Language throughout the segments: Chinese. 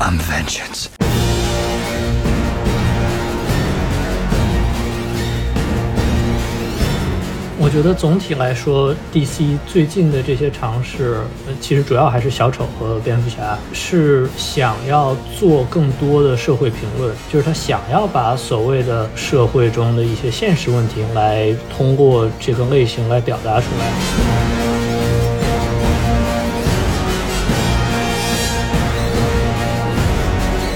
I'm vengeance. 我觉得总体来说，DC 最近的这些尝试，其实主要还是小丑和蝙蝠侠，是想要做更多的社会评论，就是他想要把所谓的社会中的一些现实问题，来通过这个类型来表达出来。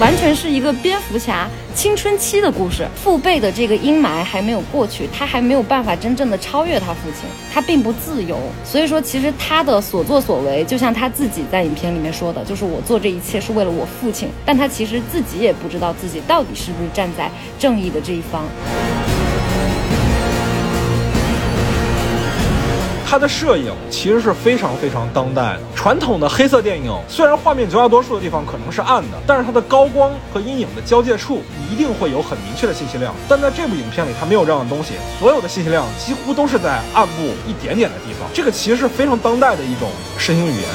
完全是一个蝙蝠侠青春期的故事。父辈的这个阴霾还没有过去，他还没有办法真正的超越他父亲，他并不自由。所以说，其实他的所作所为，就像他自己在影片里面说的，就是我做这一切是为了我父亲，但他其实自己也不知道自己到底是不是站在正义的这一方。它的摄影其实是非常非常当代的。传统的黑色电影虽然画面绝大多数的地方可能是暗的，但是它的高光和阴影的交界处一定会有很明确的信息量。但在这部影片里，它没有这样的东西，所有的信息量几乎都是在暗部一点点的地方。这个其实是非常当代的一种视听语言。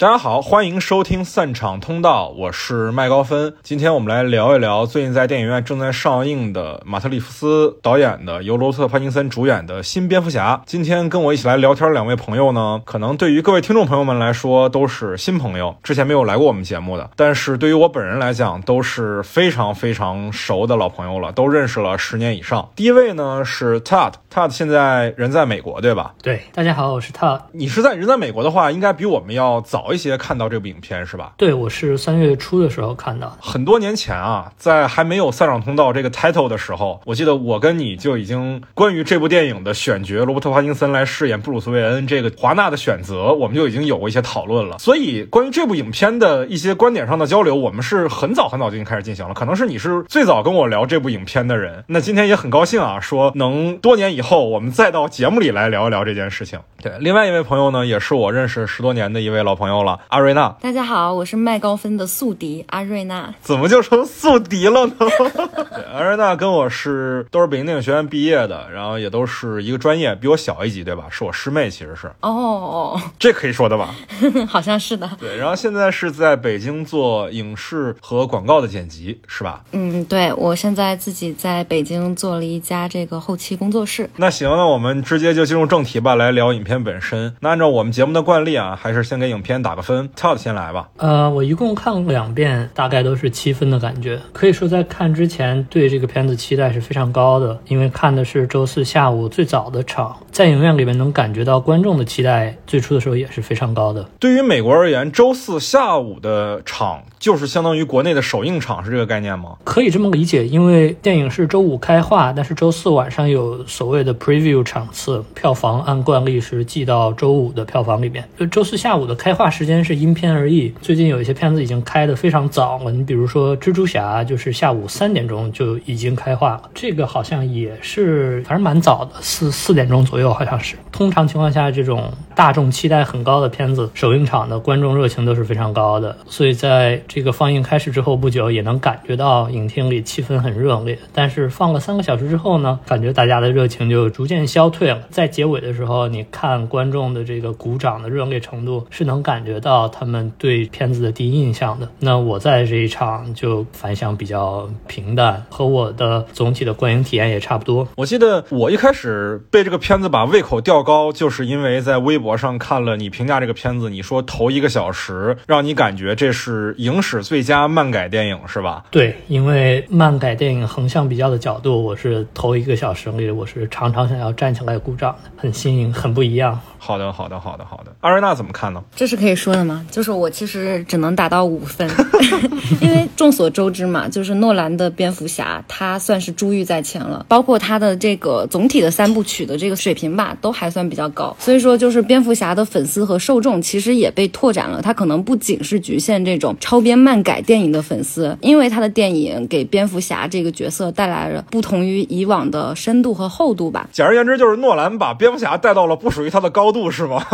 大家好，欢迎收听散场通道，我是麦高芬。今天我们来聊一聊最近在电影院正在上映的马特·里夫斯导演的、由罗伯特·帕金森主演的新蝙蝠侠。今天跟我一起来聊天的两位朋友呢，可能对于各位听众朋友们来说都是新朋友，之前没有来过我们节目的，但是对于我本人来讲都是非常非常熟的老朋友了，都认识了十年以上。第一位呢是 Todd，Todd 现在人在美国，对吧？对，大家好，我是 Todd。你是在人在美国的话，应该比我们要早一些看到这部影片是吧？对，我是三月初的时候看到的。很多年前啊，在还没有《散场通道》这个 title 的时候，我记得我跟你就已经关于这部电影的选角，罗伯特·帕金森来饰演布鲁斯·韦恩这个华纳的选择，我们就已经有过一些讨论了。所以，关于这部影片的一些观点上的交流，我们是很早很早就已经开始进行了。可能是你是最早跟我聊这部影片的人。那今天也很高兴啊，说能多年以后我们再到节目里来聊一聊这件事情。对，另外一位朋友呢，也是我认识十多年的一位老朋友了，阿瑞娜。大家好，我是麦高芬的宿敌阿瑞娜。怎么就成宿敌了呢？对，阿瑞娜跟我是都是北京电影学院毕业的，然后也都是一个专业，比我小一级，对吧？是我师妹，其实是哦，这可以说的吧？好像是的。对，然后现在是在北京做影视和广告的剪辑，是吧？嗯，对，我现在自己在北京做了一家这个后期工作室。那行，那我们直接就进入正题吧，来聊影片本身。那按照我们节目的惯例啊，还是先给影片打个分。Todd 先来吧。呃，我一共看过两遍，大概都是七分的感觉。可以说在看之前对这个片子期待是非常高的，因为看的是周四下午最早的场，在影院里面能感觉到观众的期待，最初的时候也是非常高的。对于美国而言，周四下午的场就是相当于国内的首映场，是这个概念吗？可以这么理解，因为电影是周五开画，但是周四晚上有所谓的 preview 场次，票房按惯例是记到周五的票房里面。就周四下午的开画时间是因片而异，最近有一些片子已经开得非常早了，你比如说蜘蛛侠，就是下午三点钟就已经开画了，这个好像也是反正蛮早的，四四点钟左右好像是。通常情况下，这种大众期待很高的片子，首映场的观众热情都是非常高的，所以在这个放映开始之后不久，也能感觉到影厅里气氛很热烈。但是放了三个小时之后呢，感觉大家的热情就逐渐消退了。在结尾的时候，你看观众的这个鼓掌的热烈程度，是能感觉到他们对片子的第一印象的。那我在这一场就反响比较平淡，和我的总体的观影体验也差不多。我记得我一开始被这个片子把胃口吊高，就是因为在微博上看了你评价这个片子，你说头一个小时让你感觉这是影史最佳漫改电影，是吧？对，因为漫改电影横向比较的角度，我是头一个小时里，我是常常想要站起来鼓掌的，很新颖，很不一样。好的，好的，好的，好的。阿瑞娜怎么看呢？这是可以说的吗？就是我其实只能打到五分，因为众所周知嘛，就是诺兰的蝙蝠侠，他算是珠玉在前了，包括他的这个总体的三部曲的这个水平吧，都还算比较高。所以说，就是蝙蝠侠的粉丝和受众其实也被拓展了，他可能不仅是局限这种超编漫改电影的粉丝，因为他的电影给蝙蝠侠这个角色带来了不同于以往的深度和厚度吧。简而言之，就是诺兰把蝙蝠侠带到了不属于他的高度，是吗？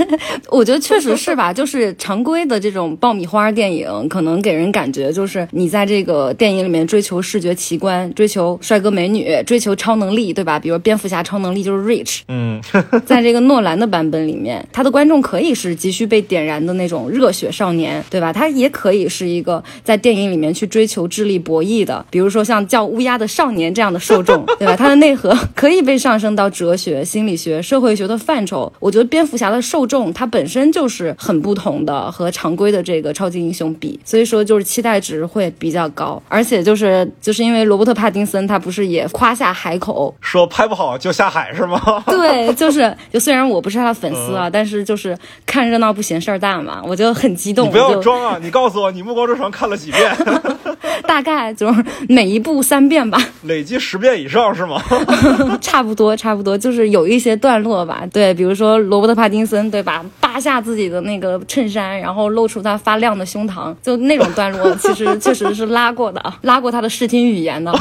我觉得确实是吧，就是常规的这种爆米花电影，可能给人感觉就是你在这个电影里面追求视觉奇观，追求帅哥美女，追求超能力，对吧？比如蝙蝠侠超能力就是 reach，switch。嗯，在这个诺兰的版本里面，他的观众可以是急需被点燃的那种热血少年，对吧？他也可以是一个在电影里面去追求智力博弈的，比如说像叫乌鸦的少年这样的受众，对吧？他的内核可以被上升到哲学、心理学、社会学的范畴。我觉得蝙蝠侠的受众他本身就是很不同的，和常规的这个超级英雄比，所以说就是期待值会比较高。而且就是就是因为罗伯特·帕丁森他不是也夸下海口，说拍不好就下海是吗？对，就是就虽然我不是他的粉丝啊，但是就是看热闹不嫌事儿大嘛，我就很激动。你不要装啊！你告诉我，你《暮光之城》看了几遍？大概就是每一部三遍吧，累计十遍以上是吗？差不多差不多，就是有一些段落吧。对，比如说罗伯特·帕丁森，对吧？扒下自己的那个衬衫，然后露出他发亮的胸膛，就那种段落，其实确实是拉过的，拉过他的视听语言的。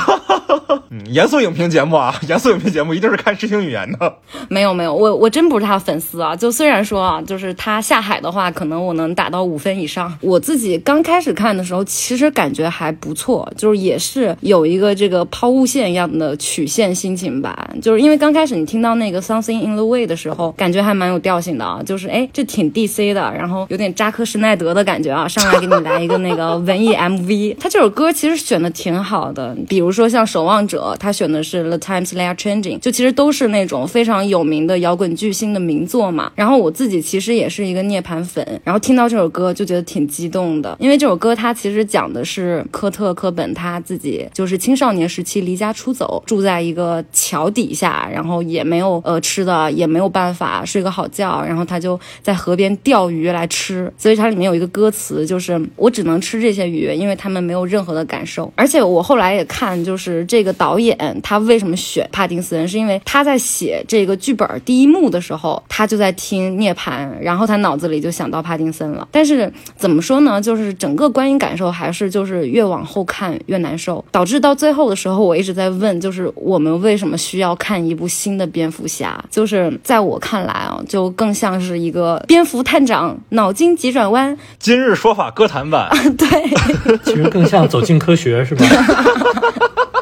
嗯，严肃影评节目啊，严肃影评节目一定是看视听语言的。没有没有，我我真不是他粉丝啊。就虽然说啊，就是他下海的话，可能我能打到五分以上。我自己刚开始看的时候，其实感觉还不错，就是也是有一个这个抛物线一样的曲线心情吧。就是因为刚开始你听到那个 Something in the Way 的时候，感觉还蛮有调性的啊，就是哎这挺 DC 的，然后有点扎克施耐德的感觉啊，上来给你来一个那个 文艺 MV。他这首歌其实选的挺好的，比如说像《守望者》，他选的是 The Times They Are Changing，就其实都是那种非常有名的摇滚巨星的名作嘛。然后我自己其实也是一个涅槃粉，然后听到这首歌就觉得挺激动的，因为这首歌它其实讲的是科特·科本他自己就是青少年时期离家出走，住在一个桥底下，然后也没有呃吃的，也没有办法睡个好觉，然后他就在在河边钓鱼来吃。所以它里面有一个歌词就是我只能吃这些鱼，因为他们没有任何的感受。而且我后来也看，就是这个导演他为什么选帕丁森，是因为他在写这个剧本第一幕的时候，他就在听涅槃，然后他脑子里就想到帕丁森了。但是怎么说呢，就是整个观影感受还是就是越往后看越难受，导致到最后的时候，我一直在问，就是我们为什么需要看一部新的蝙蝠侠？就是在我看来啊，就更像是一个蝙蝠探长脑筋急转弯。今日说法歌坛版，对，其实更像走进科学，是吧？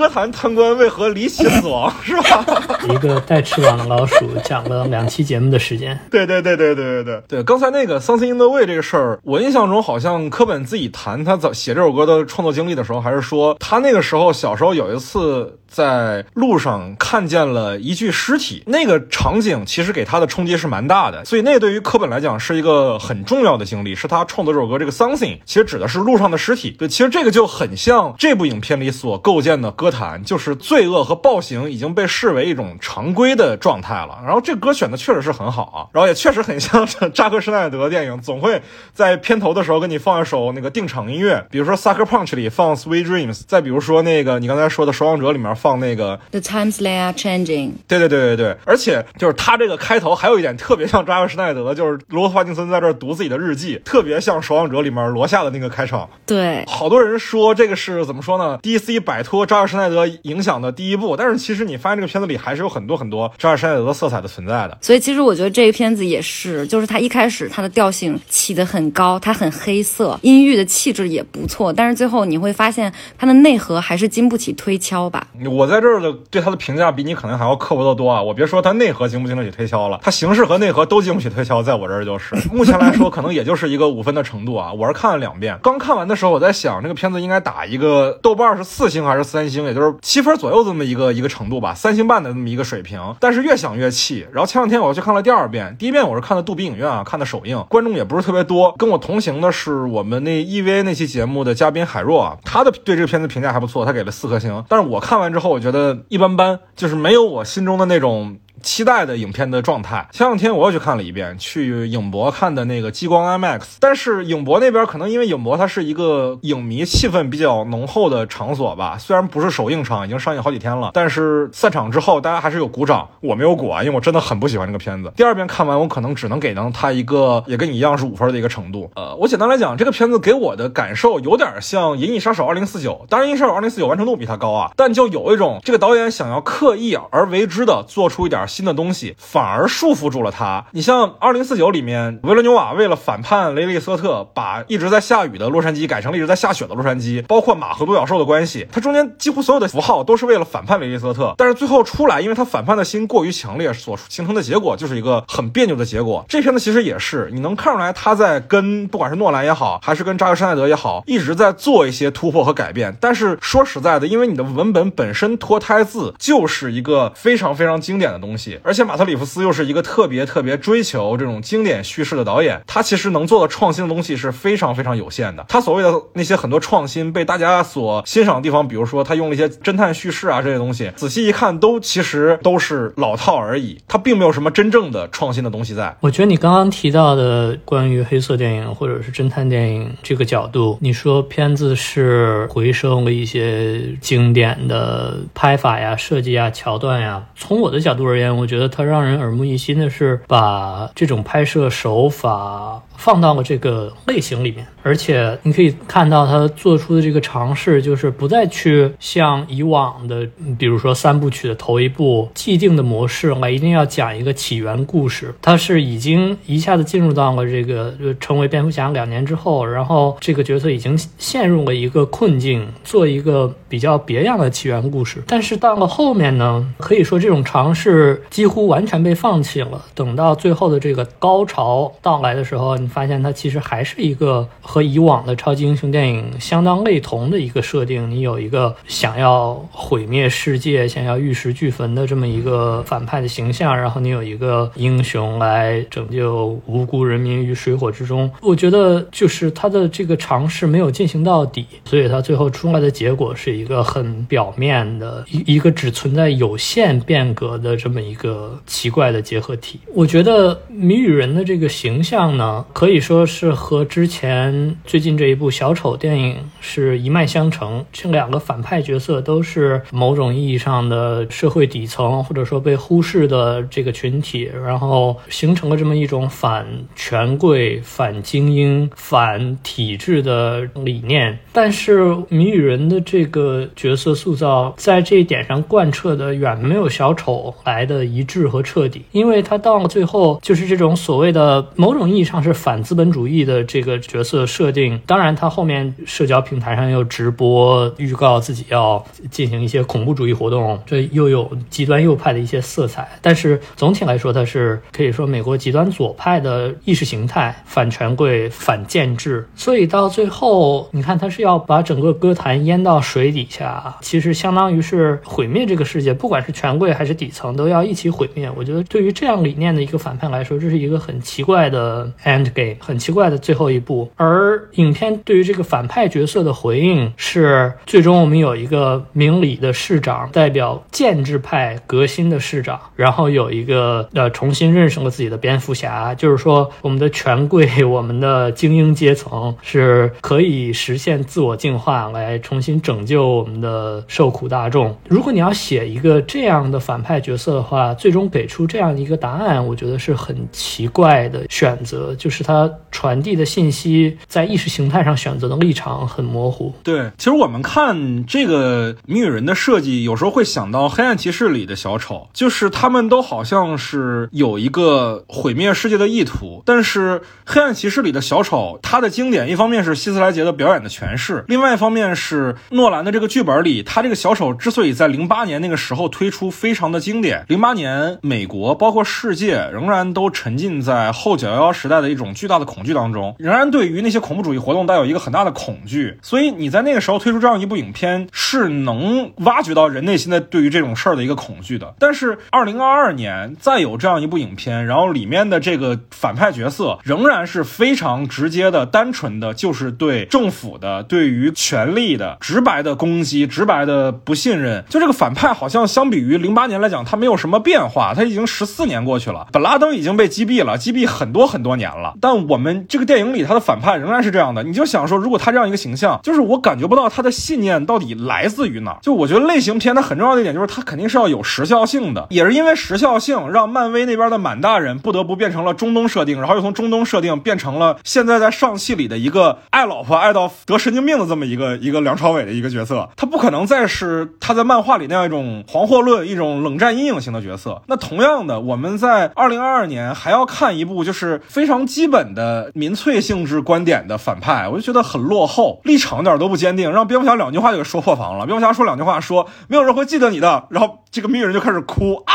歌坛贪官为何离奇死亡 是吧？一个带翅膀的老鼠讲了两期节目的时间。对对对对对对对对，刚才那个《Something in the Way》这个事儿，我印象中好像科本自己谈他早写这首歌的创作经历的时候，还是说他那个时候小时候有一次在路上看见了一具尸体，那个场景其实给他的冲击是蛮大的，所以那对于科本来讲是一个很重要的经历，是他创作这首歌这个 Something 其实指的是路上的尸体。对，其实这个就很像这部影片里所构建的歌坛，就是罪恶和暴行已经被视为一种常规的状态了。然后这歌选的确实是很好啊，然后也确实很像扎克施耐德的电影，总会在片头的时候给你放一首那个定场音乐，比如说《Sucker Punch》里放《Sweet Dreams》，再比如说那个你刚才说的《守望者》里面放那个 The times they are changing。对对对对对，而且就是他这个开头还有一点特别像扎克施耐德，就是罗伯特·帕丁森在这儿读自己的日记，特别像《守望者》里面罗夏的那个开场。对，好多人说这个是怎么说呢？DC 摆脱扎克施耐德影响的第一部，但是其实你发现这个片子里还是有很多很多扎尔施耐德的色彩的存在的。所以其实我觉得这个片子也是，就是它一开始它的调性起得很高，它很黑色，阴郁的气质也不错，但是最后你会发现它的内核还是经不起推敲吧。我在这儿的对它的评价比你可能还要刻薄得多啊！我别说它内核经不经得起推敲了，它形式和内核都经不起推敲，在我这儿就是 目前来说，可能也就是一个五分的程度啊。我是看了两遍，刚看完的时候我在想，这个片子应该打一个豆瓣是四星还是三星，也就是七分左右这么一个一个程度吧，三星半的这么一个水平。但是越想越气，然后前两天我又去看了第二遍，第一遍我是看的杜比影院啊，看的首映，观众也不是特别多。跟我同行的是我们那 EVA 那期节目的嘉宾海若啊，他的对这个片子评价还不错，他给了四颗星。但是我看完之后，我觉得一般般，就是没有我心中的那种。期待的影片的状态。前两天我又去看了一遍，去影博看的那个激光 IMAX。但是影博那边可能因为影博它是一个影迷气氛比较浓厚的场所吧，虽然不是首映场，已经上映好几天了，但是散场之后大家还是有鼓掌。我没有鼓啊，因为我真的很不喜欢这个片子。第二遍看完，我可能只能给到它一个也跟你一样是五分的一个程度。呃，我简单来讲，这个片子给我的感受有点像《银翼杀手2049》，当然《银翼杀手2049》完成度比它高啊，但就有一种这个导演想要刻意而为之的做出一点新的东西，反而束缚住了他。你像《二零四九》里面，维伦纽瓦为了反叛雷利斯特，把一直在下雨的洛杉矶改成了一直在下雪的洛杉矶，包括马和独角兽的关系，它中间几乎所有的符号都是为了反叛雷利斯特。但是最后出来，因为他反叛的心过于强烈，所形成的结果就是一个很别扭的结果。这片子其实也是，你能看出来他在跟不管是诺兰也好，还是跟扎克施奈德也好，一直在做一些突破和改变。但是说实在的，因为你的文本本身脱胎自就是一个非常非常经典的东西，而且马特里夫斯又是一个特别特别追求这种经典叙事的导演，他其实能做的创新的东西是非常非常有限的。他所谓的那些很多创新被大家所欣赏的地方，比如说他用了一些侦探叙事啊这些东西，仔细一看都其实都是老套而已，他并没有什么真正的创新的东西在。我觉得你刚刚提到的关于黑色电影或者是侦探电影这个角度，你说片子是回收了一些经典的拍法呀、设计啊、桥段呀。从我的角度而言，我觉得它让人耳目一新的是把这种拍摄手法。放到了这个类型里面，而且你可以看到他做出的这个尝试，就是不再去像以往的，比如说三部曲的头一部既定的模式来，一定要讲一个起源故事。他是已经一下子进入到了这个就成为蝙蝠侠两年之后，然后这个角色已经陷入了一个困境，做一个比较别样的起源故事。但是到了后面呢，可以说这种尝试几乎完全被放弃了。等到最后的这个高潮到来的时候，你。发现它其实还是一个和以往的超级英雄电影相当类同的一个设定。你有一个想要毁灭世界、想要玉石俱焚的这么一个反派的形象，然后你有一个英雄来拯救无辜人民于水火之中。我觉得就是他的这个尝试没有进行到底，所以他最后出来的结果是一个很表面的一一个只存在有限变革的这么一个奇怪的结合体。我觉得谜语人的这个形象呢？可以说是和之前最近这一部小丑电影是一脉相承。这两个反派角色都是某种意义上的社会底层，或者说被忽视的这个群体，然后形成了这么一种反权贵、反精英、反体制的理念。但是谜语人的这个角色塑造在这一点上贯彻的远没有小丑来的一致和彻底，因为他到了最后就是这种所谓的某种意义上是反。资本主义的这个角色设定，当然他后面社交平台上又直播预告自己要进行一些恐怖主义活动，这又有极端右派的一些色彩。但是总体来说，它是可以说美国极端左派的意识形态，反权贵、反建制。所以到最后，你看他是要把整个歌坛淹到水底下，其实相当于是毁灭这个世界，不管是权贵还是底层，都要一起毁灭。我觉得对于这样理念的一个反派来说，这是一个很奇怪的 end。给很奇怪的最后一步，而影片对于这个反派角色的回应是，最终我们有一个明理的市长，代表建制派革新的市长，然后有一个呃重新认识了自己的蝙蝠侠，就是说我们的权贵、我们的精英阶层是可以实现自我进化，来重新拯救我们的受苦大众。如果你要写一个这样的反派角色的话，最终给出这样一个答案，我觉得是很奇怪的选择，就是他。他传递的信息在意识形态上选择的立场很模糊。对，其实我们看这个谜语人的设计，有时候会想到《黑暗骑士》里的小丑，就是他们都好像是有一个毁灭世界的意图。但是《黑暗骑士》里的小丑，他的经典一方面是希斯莱杰的表演的诠释，另外一方面是诺兰的这个剧本里，他这个小丑之所以在零八年那个时候推出，非常的经典。零八年美国包括世界仍然都沉浸在后九幺幺时代的一种。巨大的恐惧当中，仍然对于那些恐怖主义活动带有一个很大的恐惧，所以你在那个时候推出这样一部影片，是能挖掘到人内心的对于这种事儿的一个恐惧的。但是二零二二年再有这样一部影片，然后里面的这个反派角色仍然是非常直接的、单纯的，就是对政府的、对于权力的直白的攻击、直白的不信任。就这个反派好像相比于零八年来讲，他没有什么变化。他已经十四年过去了，本拉登已经被击毙了，击毙很多很多年了。但我们这个电影里他的反派仍然是这样的。你就想说，如果他这样一个形象，就是我感觉不到他的信念到底来自于哪。就我觉得类型片它很重要的一点就是它肯定是要有时效性的，也是因为时效性让漫威那边的满大人不得不变成了中东设定，然后又从中东设定变成了现在在上汽里的一个爱老婆爱到得神经病的这么一个一个梁朝伟的一个角色。他不可能再是他在漫画里那样一种黄祸论、一种冷战阴影型的角色。那同样的，我们在二零二二年还要看一部就是非常基本的民粹性质观点的反派，我就觉得很落后，立场点都不坚定，让蝙蝠侠两句话就给说破防了。蝙蝠侠说两句话，说没有人会记得你的，然后这个谜语人就开始哭啊，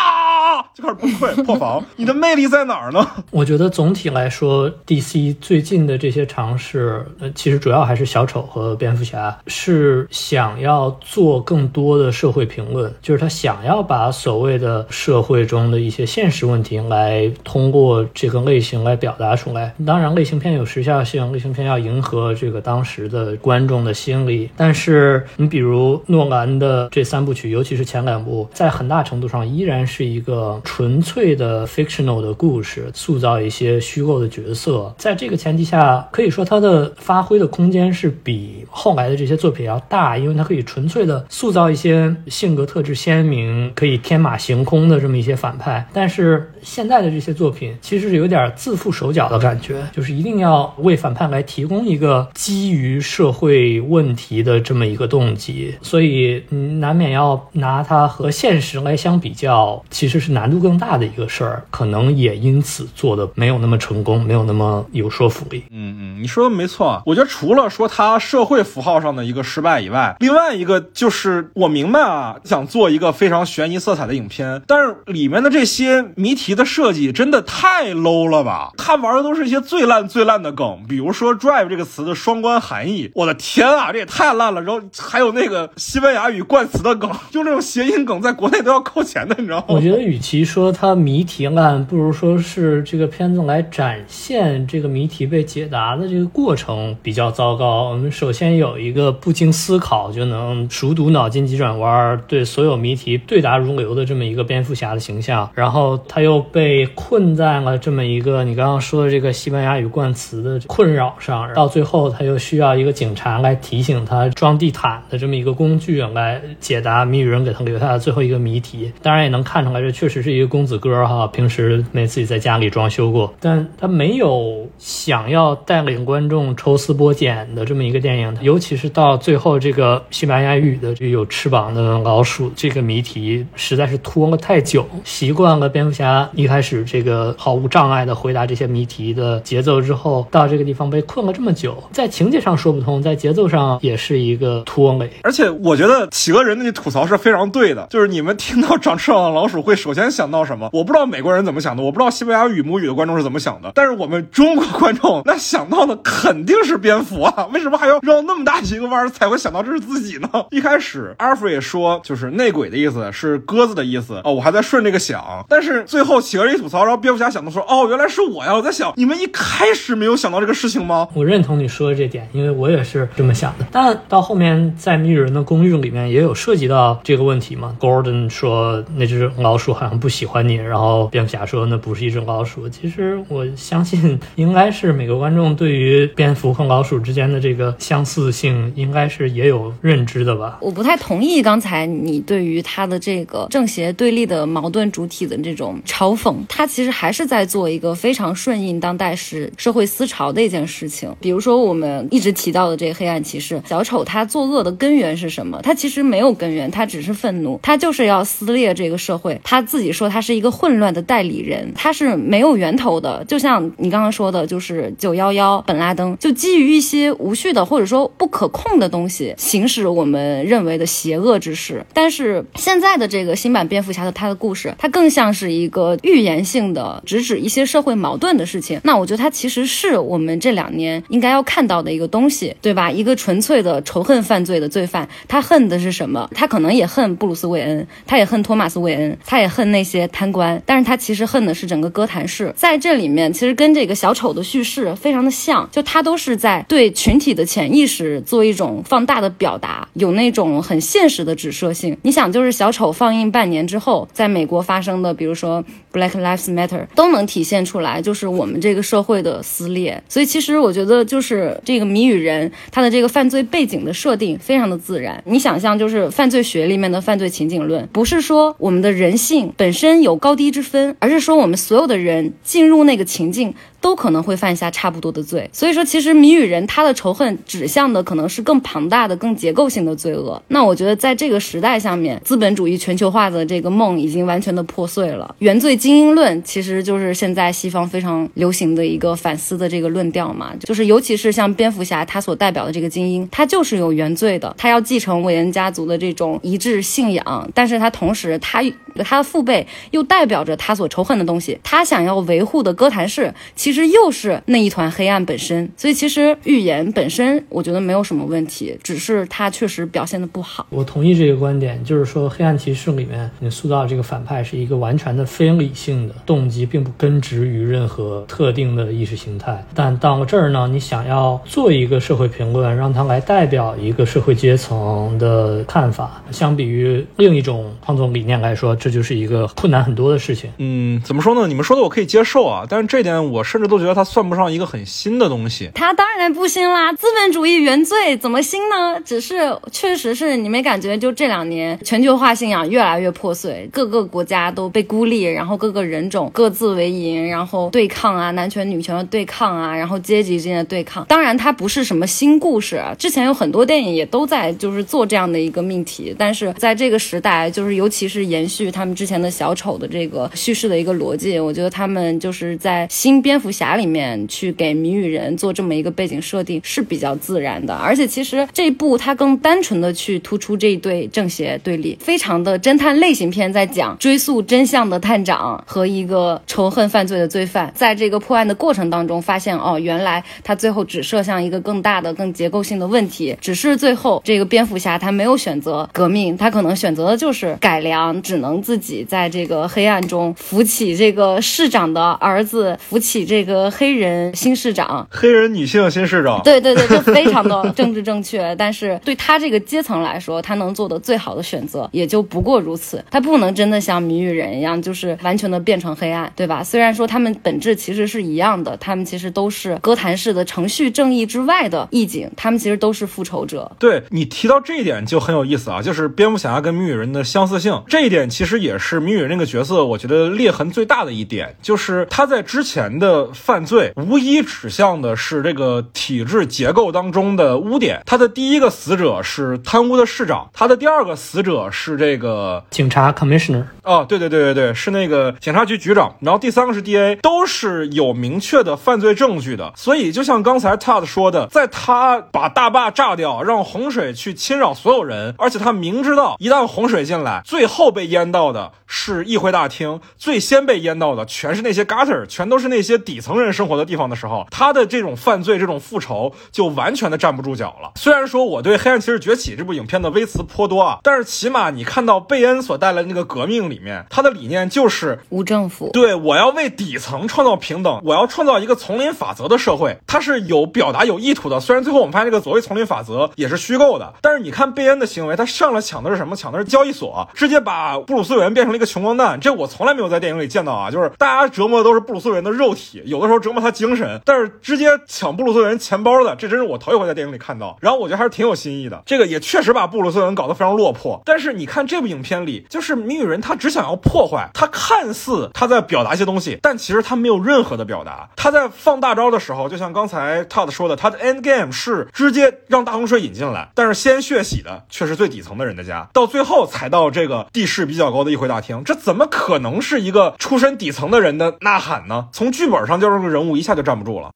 就开始崩溃破防。你的魅力在哪儿呢？我觉得总体来说，DC 最近的这些尝试，呃，其实主要还是小丑和蝙蝠侠是想要做更多的社会评论，就是他想要把所谓的社会中的一些现实问题来通过这个类型来表达出来。当然，类型片有时效性，类型片要迎合这个当时的观众的心理。但是，你比如诺兰的这三部曲，尤其是前两部，在很大程度上依然是一个纯粹的 fictional 的故事，塑造一些虚构的角色。在这个前提下，可以说它的发挥的空间是比后来的这些作品要大，因为它可以纯粹的塑造一些性格特质鲜明、可以天马行空的这么一些反派。但是现在的这些作品其实是有点自缚手脚的感觉，就是一定要为反派来提供一个基于社会问题的这么一个动机，所以嗯，难免要拿它和现实来相比较，其实是难度更大的一个事儿，可能也因此做的没有那么成功，没有那么有说服力。嗯嗯，你说的没错。我觉得除了说他社会符号上的一个失败以外，另外一个就是我明白啊，想做一个非常悬疑色彩的影片，但是里面的这些谜题的设计真的太 low 了吧？他玩的都是一些最烂最烂的梗，比如说 drive 这个词的双关含义，我的天啊，这也太烂了。然后还有那个西班牙语冠词的梗，就那种谐音梗，在国内都要扣钱的，你知道吗？我觉得与其说它谜题烂，不如说是这个片子来展现这个谜题被解答的这个过程比较糟糕。我们首先有一个不经思考就能熟读脑筋急转弯，对所有谜题对答如流的这么一个蝙蝠侠的形象，然后他又被困在了这么一个你刚刚说的这个西班牙语冠词的困扰上，到最后他又需要一个警察来提醒他装地毯的这么一个工具来解答谜语人给他留下的最后一个谜题。当然也能看出来，这确实是一个公子哥哈，平时没自己在家里装修过，但他没有想要带领观众抽丝剥茧的这么一个电影，尤其是到最后这个西班牙语的这个有翅膀的老鼠这个谜题，实在是拖了太久。习惯了蝙蝠侠一开始这个毫无障碍的回答这些谜题的节奏之后，到这个地方被困了这么久，在情节上说不通，在节奏上也是一个拖累。而且我觉得企鹅人的吐槽是非常对的，就是你们听到长翅膀的老鼠会首先想想到什么？我不知道美国人怎么想的，我不知道西班牙语母语的观众是怎么想的，但是我们中国观众那想到的肯定是蝙蝠啊！为什么还要绕那么大一个弯才会想到这是自己呢？一开始阿尔弗也说就是内鬼的意思是鸽子的意思哦，我还在顺这个想，但是最后企鹅一吐槽，然后蝙蝠侠想到说哦，原来是我呀！我在想你们一开始没有想到这个事情吗？我认同你说的这点，因为我也是这么想的。但到后面在谜语人的公寓里面也有涉及到这个问题嘛？Gordon 说那只老鼠好像不喜欢你，然后蝙蝠侠说那不是一只老鼠。其实我相信应该是每个观众对于蝙蝠和老鼠之间的这个相似性应该是也有认知的吧。我不太同意刚才你对于他的这个正邪对立的矛盾主体的这种嘲讽，他其实还是在做一个非常顺应当代时社会思潮的一件事情。比如说我们一直提到的这个黑暗骑士小丑，他作恶的根源是什么？他其实没有根源，他只是愤怒，他就是要撕裂这个社会。他自己说他是一个混乱的代理人，他是没有源头的。就像你刚刚说的，就是九幺幺、本拉登，就基于一些无序的或者说不可控的东西，行使我们认为的邪恶之事。但是现在的这个新版蝙蝠侠的他的故事，它更像是一个预言性的，直指一些社会矛盾的事情。那我觉得它其实是我们这两年应该要看到的一个东西，对吧？一个纯粹的仇恨犯罪的罪犯，他恨的是什么？他可能也恨布鲁斯韦恩，他也恨托马斯韦恩，他也恨那一些贪官，但是他其实恨的是整个哥谭市。在这里面，其实跟这个小丑的叙事非常的像，就他都是在对群体的潜意识做一种放大的表达，有那种很现实的指涉性。你想，就是小丑放映半年之后，在美国发生的，比如说 Black Lives Matter 都能体现出来，就是我们这个社会的撕裂。所以其实我觉得，就是这个谜语人他的这个犯罪背景的设定非常的自然。你想象，就是犯罪学里面的犯罪情景论，不是说我们的人性本身有高低之分，而是说我们所有的人进入那个情境。都可能会犯下差不多的罪，所以说其实谜语人他的仇恨指向的可能是更庞大的、更结构性的罪恶。那我觉得在这个时代下面，资本主义全球化的这个梦已经完全的破碎了。原罪精英论其实就是现在西方非常流行的一个反思的这个论调嘛，就是尤其是像蝙蝠侠他所代表的这个精英，他就是有原罪的，他要继承韦恩家族的这种一致信仰，但是他同时他他的父辈又代表着他所仇恨的东西，他想要维护的哥谭市其实。其实又是那一团黑暗本身，所以其实预言本身我觉得没有什么问题，只是它确实表现的不好。我同意这个观点，就是说黑暗骑士里面你塑造这个反派是一个完全的非理性的动机，并不根植于任何特定的意识形态。但到了这儿呢，你想要做一个社会评论，让他来代表一个社会阶层的看法，相比于另一种创作理念来说，这就是一个困难很多的事情。嗯，怎么说呢？你们说的我可以接受啊，但是这点我甚至。都觉得它算不上一个很新的东西，它当然不新啦！资本主义原罪怎么新呢？只是确实是你没感觉，就这两年全球化信仰越来越破碎，各个国家都被孤立，然后各个人种各自为营，然后对抗啊，男权女权的对抗啊，然后阶级之间的对抗。当然，它不是什么新故事，之前有很多电影也都在就是做这样的一个命题，但是在这个时代，就是尤其是延续他们之前的小丑的这个叙事的一个逻辑，我觉得他们就是在新蝙蝠。蝠侠里面去给谜语人做这么一个背景设定是比较自然的，而且其实这一部它更单纯的去突出这一对正邪对立，非常的侦探类型片，在讲追溯真相的探长和一个仇恨犯罪的罪犯，在这个破案的过程当中发现哦，原来他最后只射向一个更大的、更结构性的问题，只是最后这个蝙蝠侠他没有选择革命，他可能选择的就是改良，只能自己在这个黑暗中扶起这个市长的儿子，扶起这。个黑人新市长，黑人女性新市长，对对对，这 非常的政治正确。但是对他这个阶层来说，他能做的最好的选择也就不过如此。他不能真的像谜语人一样，就是完全的变成黑暗，对吧？虽然说他们本质其实是一样的，他们其实都是哥谭市的程序正义之外的义警，他们其实都是复仇者。对你提到这一点就很有意思啊，就是蝙蝠侠跟谜语人的相似性，这一点其实也是谜语人那个角色，我觉得裂痕最大的一点，就是他在之前的。犯罪无一指向的是这个体制结构当中的污点。他的第一个死者是贪污的市长，他的第二个死者是这个警察 commissioner。哦，对对对对对，是那个警察局局长。然后第三个是 DA，都是有明确的犯罪证据的。所以就像刚才 Todd 说的，在他把大坝炸掉，让洪水去侵扰所有人，而且他明知道一旦洪水进来，最后被淹到的是议会大厅，最先被淹到的全是那些 gutter，全都是那些底层人生活的地方的时候，他的这种犯罪、这种复仇就完全的站不住脚了。虽然说我对《黑暗骑士崛起》这部影片的微词颇多啊，但是起码你看到贝恩所带来的那个革命里。里面，他的理念就是无政府。对我要为底层创造平等，我要创造一个丛林法则的社会。他是有表达有意图的。虽然最后我们发现这个所谓丛林法则也是虚构的，但是你看贝恩的行为，他上来抢的是什么？抢的是交易所，直接把布鲁斯韦恩变成了一个穷光蛋。这我从来没有在电影里见到啊！就是大家折磨的都是布鲁斯韦恩的肉体，有的时候折磨他精神，但是直接抢布鲁斯韦恩钱包的，这真是我头一回在电影里看到。然后我觉得还是挺有新意的。这个也确实把布鲁斯韦恩搞得非常落魄。但是你看这部影片里，就是谜语人他只想要破坏。他看似他在表达一些东西，但其实他没有任何的表达。他在放大招的时候，就像刚才 Todd 说的，他的 end game 是直接让大洪水引进来，但是先血洗的却是最底层的人的家，到最后才到这个地势比较高的议会大厅。这怎么可能是一个出身底层的人的呐喊呢？从剧本上就是个人物一下就站不住了。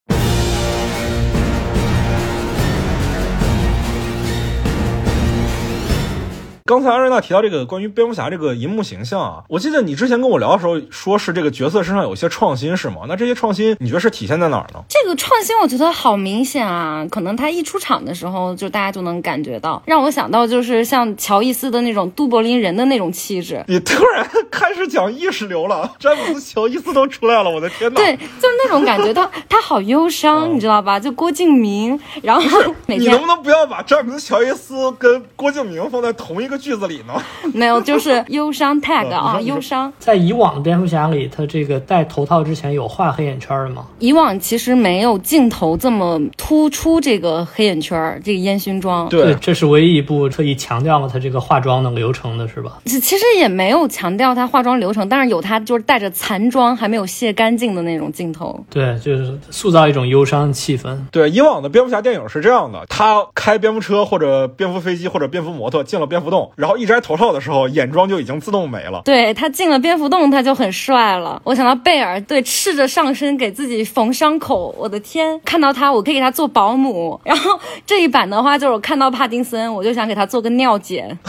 刚才阿瑞娜提到这个关于蝙蝠侠这个银幕形象啊，我记得你之前跟我聊的时候说是这个角色身上有一些创新是吗？那这些创新你觉得是体现在哪儿呢？这个创新我觉得好明显啊，可能他一出场的时候就大家就能感觉到，让我想到就是像乔伊斯的那种杜柏林人的那种气质。你突然开始讲意识流了，詹姆斯乔伊斯都出来了，我的天哪！对，就是那种感觉，他 他好忧伤，你知道吧？就郭敬明，然后你能不能不要把詹姆斯乔伊斯跟郭敬明放在同一个？句子里呢？没有，就是忧伤 tag 啊，忧伤。在以往蝙蝠侠里，他这个戴头套之前有画黑眼圈的吗？以往其实没有镜头这么突出这个黑眼圈，这个烟熏妆。对，这是唯一一部特意强调了他这个化妆的流程的，是吧？其实也没有强调他化妆流程，但是有他就是带着残妆还没有卸干净的那种镜头。对，就是塑造一种忧伤气氛。对，以往的蝙蝠侠电影是这样的，他开蝙蝠车或者蝙蝠飞机或者蝙蝠摩托进了蝙蝠洞，然后一摘头套的时候，眼妆就已经自动没了。对他进了蝙蝠洞，他就很帅了。我想到贝尔，对，赤着上身给自己缝伤口，我的天，看到他，我可以给他做保姆。然后这一版的话，就是我看到帕丁森，我就想给他做个尿检。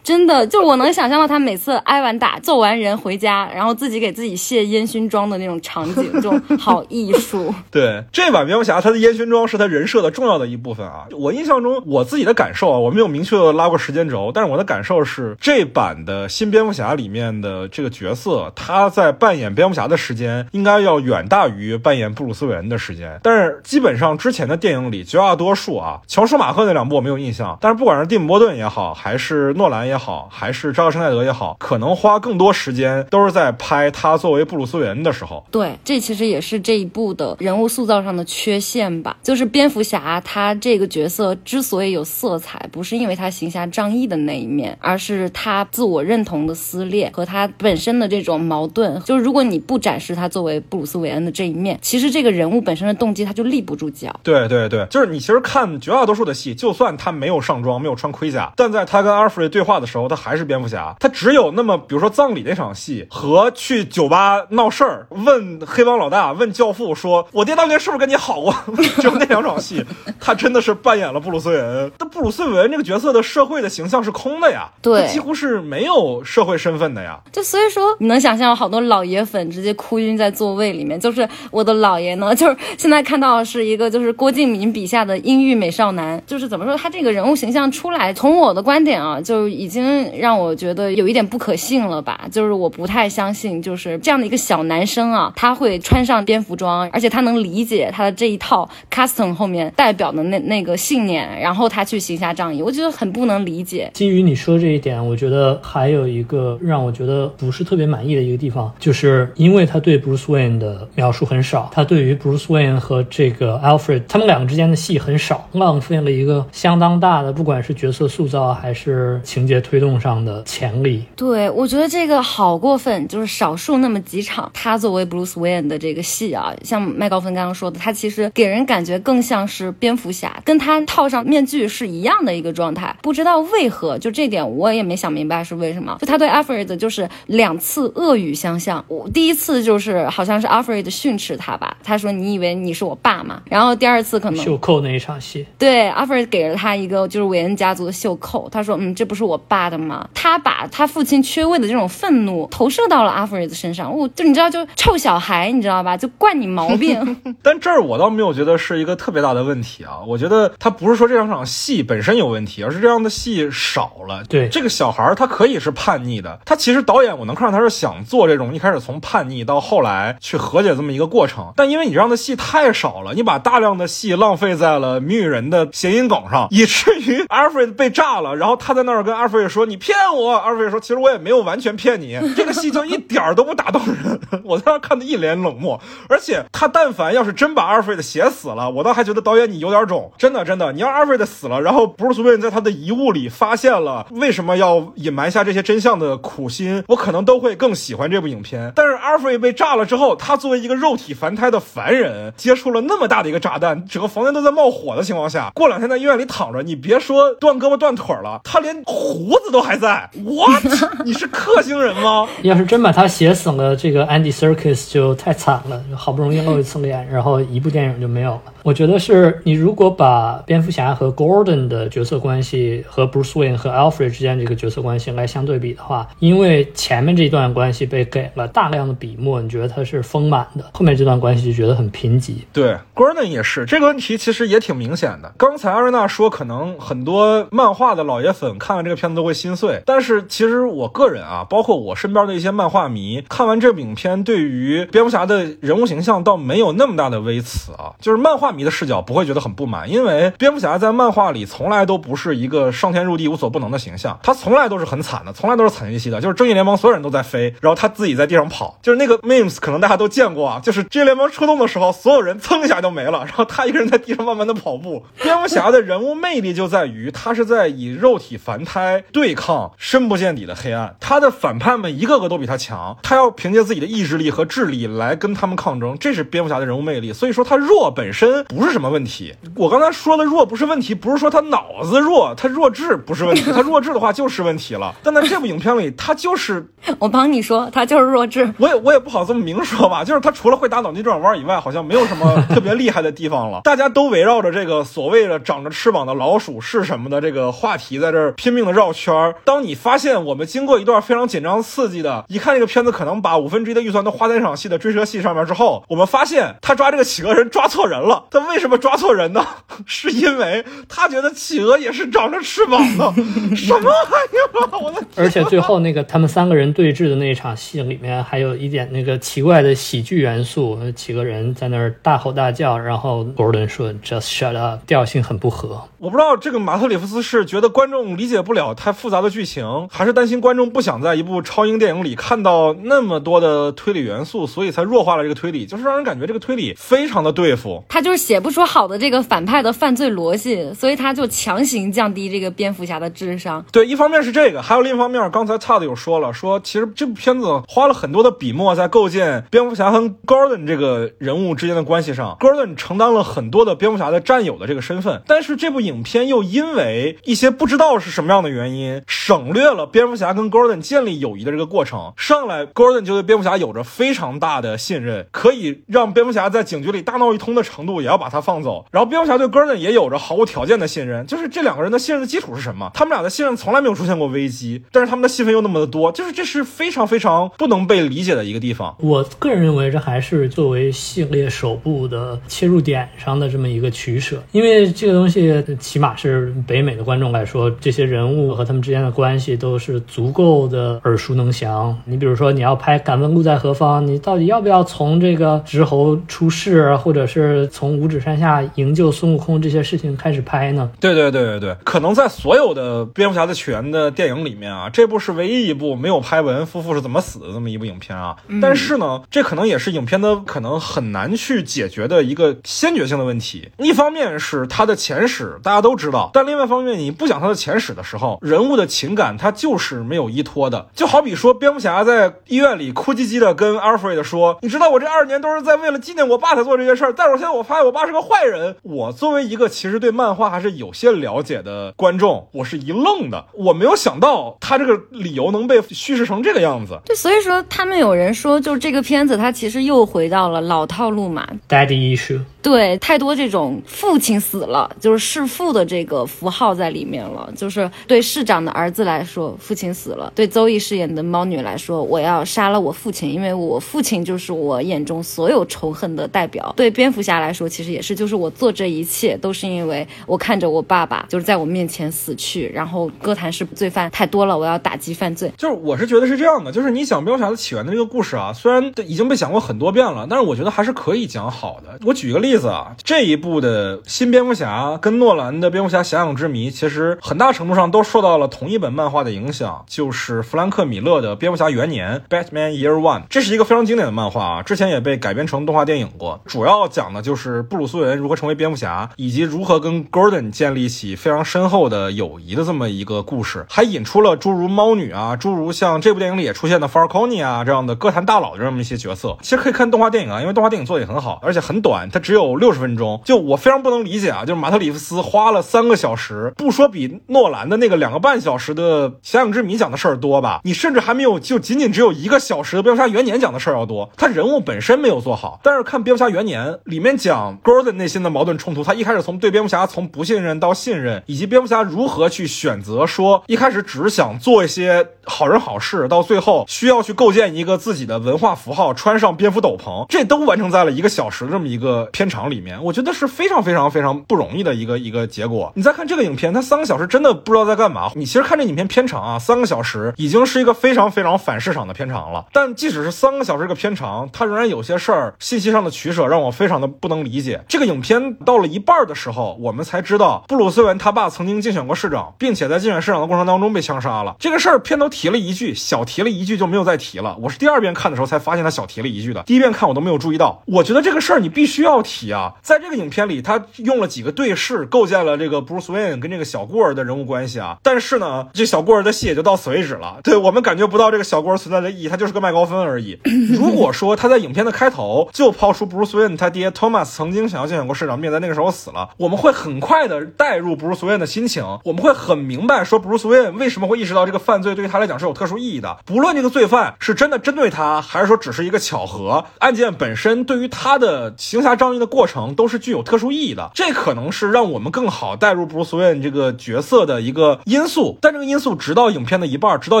真的，就是我能想象到他每次挨完打、揍完人回家，然后自己给自己卸烟熏妆的那种场景，这种好艺术。对，这版蝙蝠侠他的烟熏妆是他人设的重要的一部分啊。我印象中，我自己的感受啊，我没有明确的拉过时间轴，但是我的感受是，这版的新蝙蝠侠里面的这个角色，他在扮演蝙蝠侠的时间应该要远大于扮演布鲁斯韦恩的时间。但是基本上之前的电影里，绝大多数啊，乔舒马赫那两部我没有印象，但是不管是蒂姆波顿也好，还是诺兰也好，还是扎克施奈德也好，可能花更多时间都是在拍他作为布鲁斯韦恩的时候。对，这其实也是这一部的人物塑造上的缺陷吧。就是蝙蝠侠他这个角色之所以有色彩，不是因为他形侠仗义的那一面，而是他自我认同的撕裂和他本身的这种矛盾。就是如果你不展示他作为布鲁斯韦恩的这一面，其实这个人物本身的动机他就立不住脚。对对对，就是你其实看绝大多数的戏，就算他没有上妆，没有穿盔甲，但在他跟阿尔弗瑞对话的时候，他还是蝙蝠侠。他只有那么，比如说葬礼那场戏和去酒吧闹事儿，问黑帮老大，问教父说：“我爹当年是不是跟你好过？” 只有那两场戏，他真的是扮演了布鲁斯韦恩。那布鲁斯韦恩这个角色的设社会的形象是空的呀，对，几乎是没有社会身份的呀。就所以说，你能想象好多老爷粉直接哭晕在座位里面，就是我的姥爷呢，就是现在看到是一个就是郭敬明笔下的阴郁美少男，就是怎么说他这个人物形象出来，从我的观点啊，就已经让我觉得有一点不可信了吧？就是我不太相信，就是这样的一个小男生啊，他会穿上蝙蝠装，而且他能理解他的这一套 custom 后面代表的那那个信念，然后他去行侠仗义，我觉得很不能理解。基于你说这一点，我觉得还有一个让我觉得不是特别满意的一个地方，就是因为他对 Bruce Wayne 的描述很少，他对于 Bruce Wayne 和这个 Alfred 他们两个之间的戏很少，浪费了一个相当大的，不管是角色塑造还是情节推动上的潜力。对，我觉得这个好过分，就是少数那么几场他作为 Bruce Wayne 的这个戏啊，像麦高芬刚刚说的，他其实给人感觉更像是蝙蝠侠，跟他套上面具是一样的一个状态。不知道为何，就这点我也没想明白是为什么。就他对 Alfred 就是两次恶语相向，我第一次就是好像是 Alfred 训斥他吧，他说你以为你是我爸吗？然后第二次可能袖扣那一场戏，对 Alfred 给了他一个就是韦恩家族的袖扣，他说嗯这不是我爸的吗？他把他父亲缺位的这种愤怒投射到了阿弗瑞德身上，我就你知道就臭小孩，你知道吧？就惯你毛病。但这儿我倒没有觉得是一个特别大的问题啊，我觉得他不是说这两场戏本身有问题，而是这样的戏少了。对。这个小孩，他可以是叛逆的，他其实导演我能看出他是想做这种一开始从叛逆到后来去和解这么一个过程，但因为你这样的戏太少了，你把大量的戏浪费在了谜语人的谐音梗上，以至于 Alfred 被炸了，然后他在那儿跟 Alfred 说你骗我，，Alfred 说其实我也没有完全骗你，这个戏就一点儿都不打动人，我在那看的一脸冷漠，而且他但凡要是真把 Alfred 写死了，我倒还觉得导演你有点肿，真的真的，你要 Alfred 死了，然后布鲁斯韦恩在他的遗物里发现了为什么要隐瞒下这些真相的苦心，我可能都会更喜欢这部影片。但是阿尔弗瑞被炸了之后，他作为一个肉体凡胎的凡人，接触了那么大的一个炸弹，整个房间都在冒火的情况下，过两天在医院里躺着，你别说断胳膊断腿了，他连胡子都还在，what？你是克星人吗？要是真把他写死了，这个 Andy Circus 就太惨了，好不容易露一次脸，然后一部电影就没有了。我觉得是你如果把蝙蝠侠和 Gordon 的角色关系和 Bruce Wayne 和 Alfred 之间这个角色关系来相对比的话，因为前面这段关系被给了大量的笔墨，你觉得它是丰满的，后面这段关系就觉得很贫瘠。对，Gordon 也是这个问题，其实也挺明显的。刚才阿瑞娜说，可能很多漫画的老爷粉看完这个片子都会心碎。但是其实我个人啊，包括我身边的一些漫画迷，看完这部影片，对于蝙蝠侠的人物形象倒没有那么大的微词啊。就是漫画迷的视角不会觉得很不满，因为蝙蝠侠在漫画里从来都不是一个上天入地无所不能的形象，他从来都是很惨的，从来都是惨兮兮的。就是正义联盟所有人都在飞，然后他自己在地上跑。就是那个 memes 可能大家都见过啊，就是正义联盟出动的时候，所有人蹭一下就没了，然后他一个人在地上慢慢的跑步。蝙蝠侠的人物魅力就在于他是在以肉体凡胎对抗深不见底的黑暗，他的反派们一个个都比他强，他要凭借自己的意志力和智力来跟他们抗争，这是蝙蝠侠的人物魅力。所以说他弱本身不是什么问题。我刚才说的弱不是问题，不是说他脑子弱，他弱智不是问题，他弱智的话就是问题了。但在这部影片里，他就是 我帮你说，他就是弱智。我也我也不好这么明说吧，就是他除了会打脑筋急转弯以外，好像没有什么特别厉害的地方了。大家都围绕着这个所谓的长着翅膀的老鼠是什么的这个话题在这儿拼命的绕圈儿。当你发现我们经过一段非常紧张刺激的，一看这个片子可能把五分之一的预算都花在这场戏的追车戏上面之后，我们发现他抓这个企鹅人抓错人了。他为什么抓错人呢？是因为他觉得企鹅也是长着翅膀呢。什么玩意儿？我的而且最后那个他们三个人对峙的那一场戏里面，还有一点那个奇怪的喜剧元素，几个人在那儿大吼大叫，然后 Gordon 说 “Just shut up”，调性很不合。我不知道这个马特·里夫斯是觉得观众理解不了太复杂的剧情，还是担心观众不想在一部超英电影里看到那么多的推理元素，所以才弱化了这个推理，就是让人感觉这个推理非常的对付。他就是写不出好的这个反派的犯罪逻辑，所以他就强行降低这个个蝙蝠侠的智商。对，一方面是这个，还有另一方面，刚才 Todd 有说了，说其实这部片子花了很多的笔墨在构建蝙蝠侠和 Gordon 这个人物之间的关系上，Gordon 承担了很多的蝙蝠侠的战友的这个身份，但是这部影片又因为一些不知道是什么样的原因，省略了蝙蝠侠跟 Gordon 建立友谊的这个过程。上来 Gordon 就对蝙蝠侠有着非常大的信任，可以让蝙蝠侠在警局里大闹一通的程度，也要把他放走。然后蝙蝠侠对 Gordon 也有着毫无条件的信任，就是这两个人的信任基础是什么？他们俩的信任从来没有出现过危机，但是他们的戏份又那么的多，就是这是非常非常不能被理解的一个地方。我个人认为这还是作为系列首部的切入点上的这么一个取舍，因为这个东西起码是北美的观众来说，这些人物和他们之间的关系都是足够的耳熟能详。你比如说，你要拍《敢问路在何方》，你到底要不要从这个直猴出世，或者是从五指山下营救孙悟空这些事情开始拍呢？对对对对对，可能在所有的蝙蝠侠的起源的电影里面啊，这部是唯一一部没有拍文夫妇是怎么死的这么一部影片啊。但是呢，这可能也是影片的可能很难去解决的一个先决性的问题。一方面是他的前史大家都知道，但另外一方面你不讲他的前史的时候，人物的情感他就是没有依托的。就好比说蝙蝠侠在医院里哭唧唧的跟 Alfred 说：“你知道我这二十年都是在为了纪念我爸才做这些事儿，但是我现在我发现我爸是个坏人。”我作为一个其实对漫画还是有些了解的观众，我是一愣的，我没有想到他这个理由能被叙事成这个样子。对，所以说他们有人说，就是这个片子它其实又回到了老套路嘛。Daddy issue。对，太多这种父亲死了，就是弑父的这个符号在里面了。就是对市长的儿子来说，父亲死了；对邹毅饰演的猫女来说，我要杀了我父亲，因为我父亲就是我眼中所有仇恨的代表。对蝙蝠侠来说，其实也是，就是我做这一切都是因为我看着我爸爸就是在我面前死去，然后哥谭市罪犯太多了，我要打击犯罪。就是我是觉得是这样的，就是你讲蝙蝠侠的起源的这个故事啊，虽然已经被讲过很多遍了，但是我觉得还是可以讲好的。我举个例子啊，这一部的新蝙蝠侠跟诺兰的蝙蝠侠：遐想之谜，其实很大程度上都受到了同一本漫画的影响，就是弗兰克·米勒的《蝙蝠侠元年》（Batman Year One）。这是一个非常经典的漫画啊，之前也被改编成动画电影过。主要讲的就是布鲁斯·韦恩如何成为蝙蝠侠，以及如何跟 Gordon 建立起非常深厚的的友谊的这么一个故事，还引出了诸如猫女啊，诸如像这部电影里也出现的 Farconi 啊这样的歌坛大佬的这么一些角色。其实可以看动画电影啊，因为动画电影做的也很好，而且很短，它只有六十分钟。就我非常不能理解啊，就是马特·里夫斯花了三个小时，不说比诺兰的那个两个半小时的《遐想之谜》讲的事儿多吧，你甚至还没有就仅仅只有一个小时的《蝙蝠侠元年》讲的事儿要多。他人物本身没有做好，但是看《蝙蝠侠元年》里面讲 Gordon 内心的矛盾冲突，他一开始从对蝙蝠侠从不信任到信任，以及蝙蝠家如何去选择说一开始只是想做一些好人好事，到最后需要去构建一个自己的文化符号，穿上蝙蝠斗篷，这都完成在了一个小时这么一个片长里面，我觉得是非常非常非常不容易的一个一个结果。你再看这个影片，它三个小时真的不知道在干嘛，你其实看这影片片长啊，三个小时已经是一个非常非常反市场的片长了。但即使是三个小时这个片长，它仍然有些事儿信息上的取舍让我非常的不能理解。这个影片到了一半的时候，我们才知道布鲁斯文他爸曾经竞选过市长，并且在竞选市长的过程当中被枪杀了。这个事儿片头提了一句，小提了一句就没有再提了。我是第二遍看的时候才发现他小提了一句的，第一遍看我都没有注意到。我觉得这个事儿你必须要提啊，在这个影片里，他用了几个对视构建了这个 Bruce Wayne 跟这个小孤儿的人物关系啊。但是呢，这小孤儿的戏也就到此为止了。对我们感觉不到这个小孤儿存在的意义，他就是个麦高芬而已。如果说他在影片的开头就抛出 Bruce Wayne 他爹 Thomas 曾经想要竞选过市长，并在那个时候死了，我们会很快的带入 Bruce Wayne 的心情，我们会很明白说 Bruce Wayne 为什么会意识到这个犯罪对于他来讲是有特殊意义的。不论这个罪犯是真的针对他，还是说只是一个巧合，案件本身对于他的行侠仗义的过程都是具有特殊意义的。这可能是让我们更好带入 Bruce Wayne 这个角色的一个因素。但这个因素直到影片的一半，直到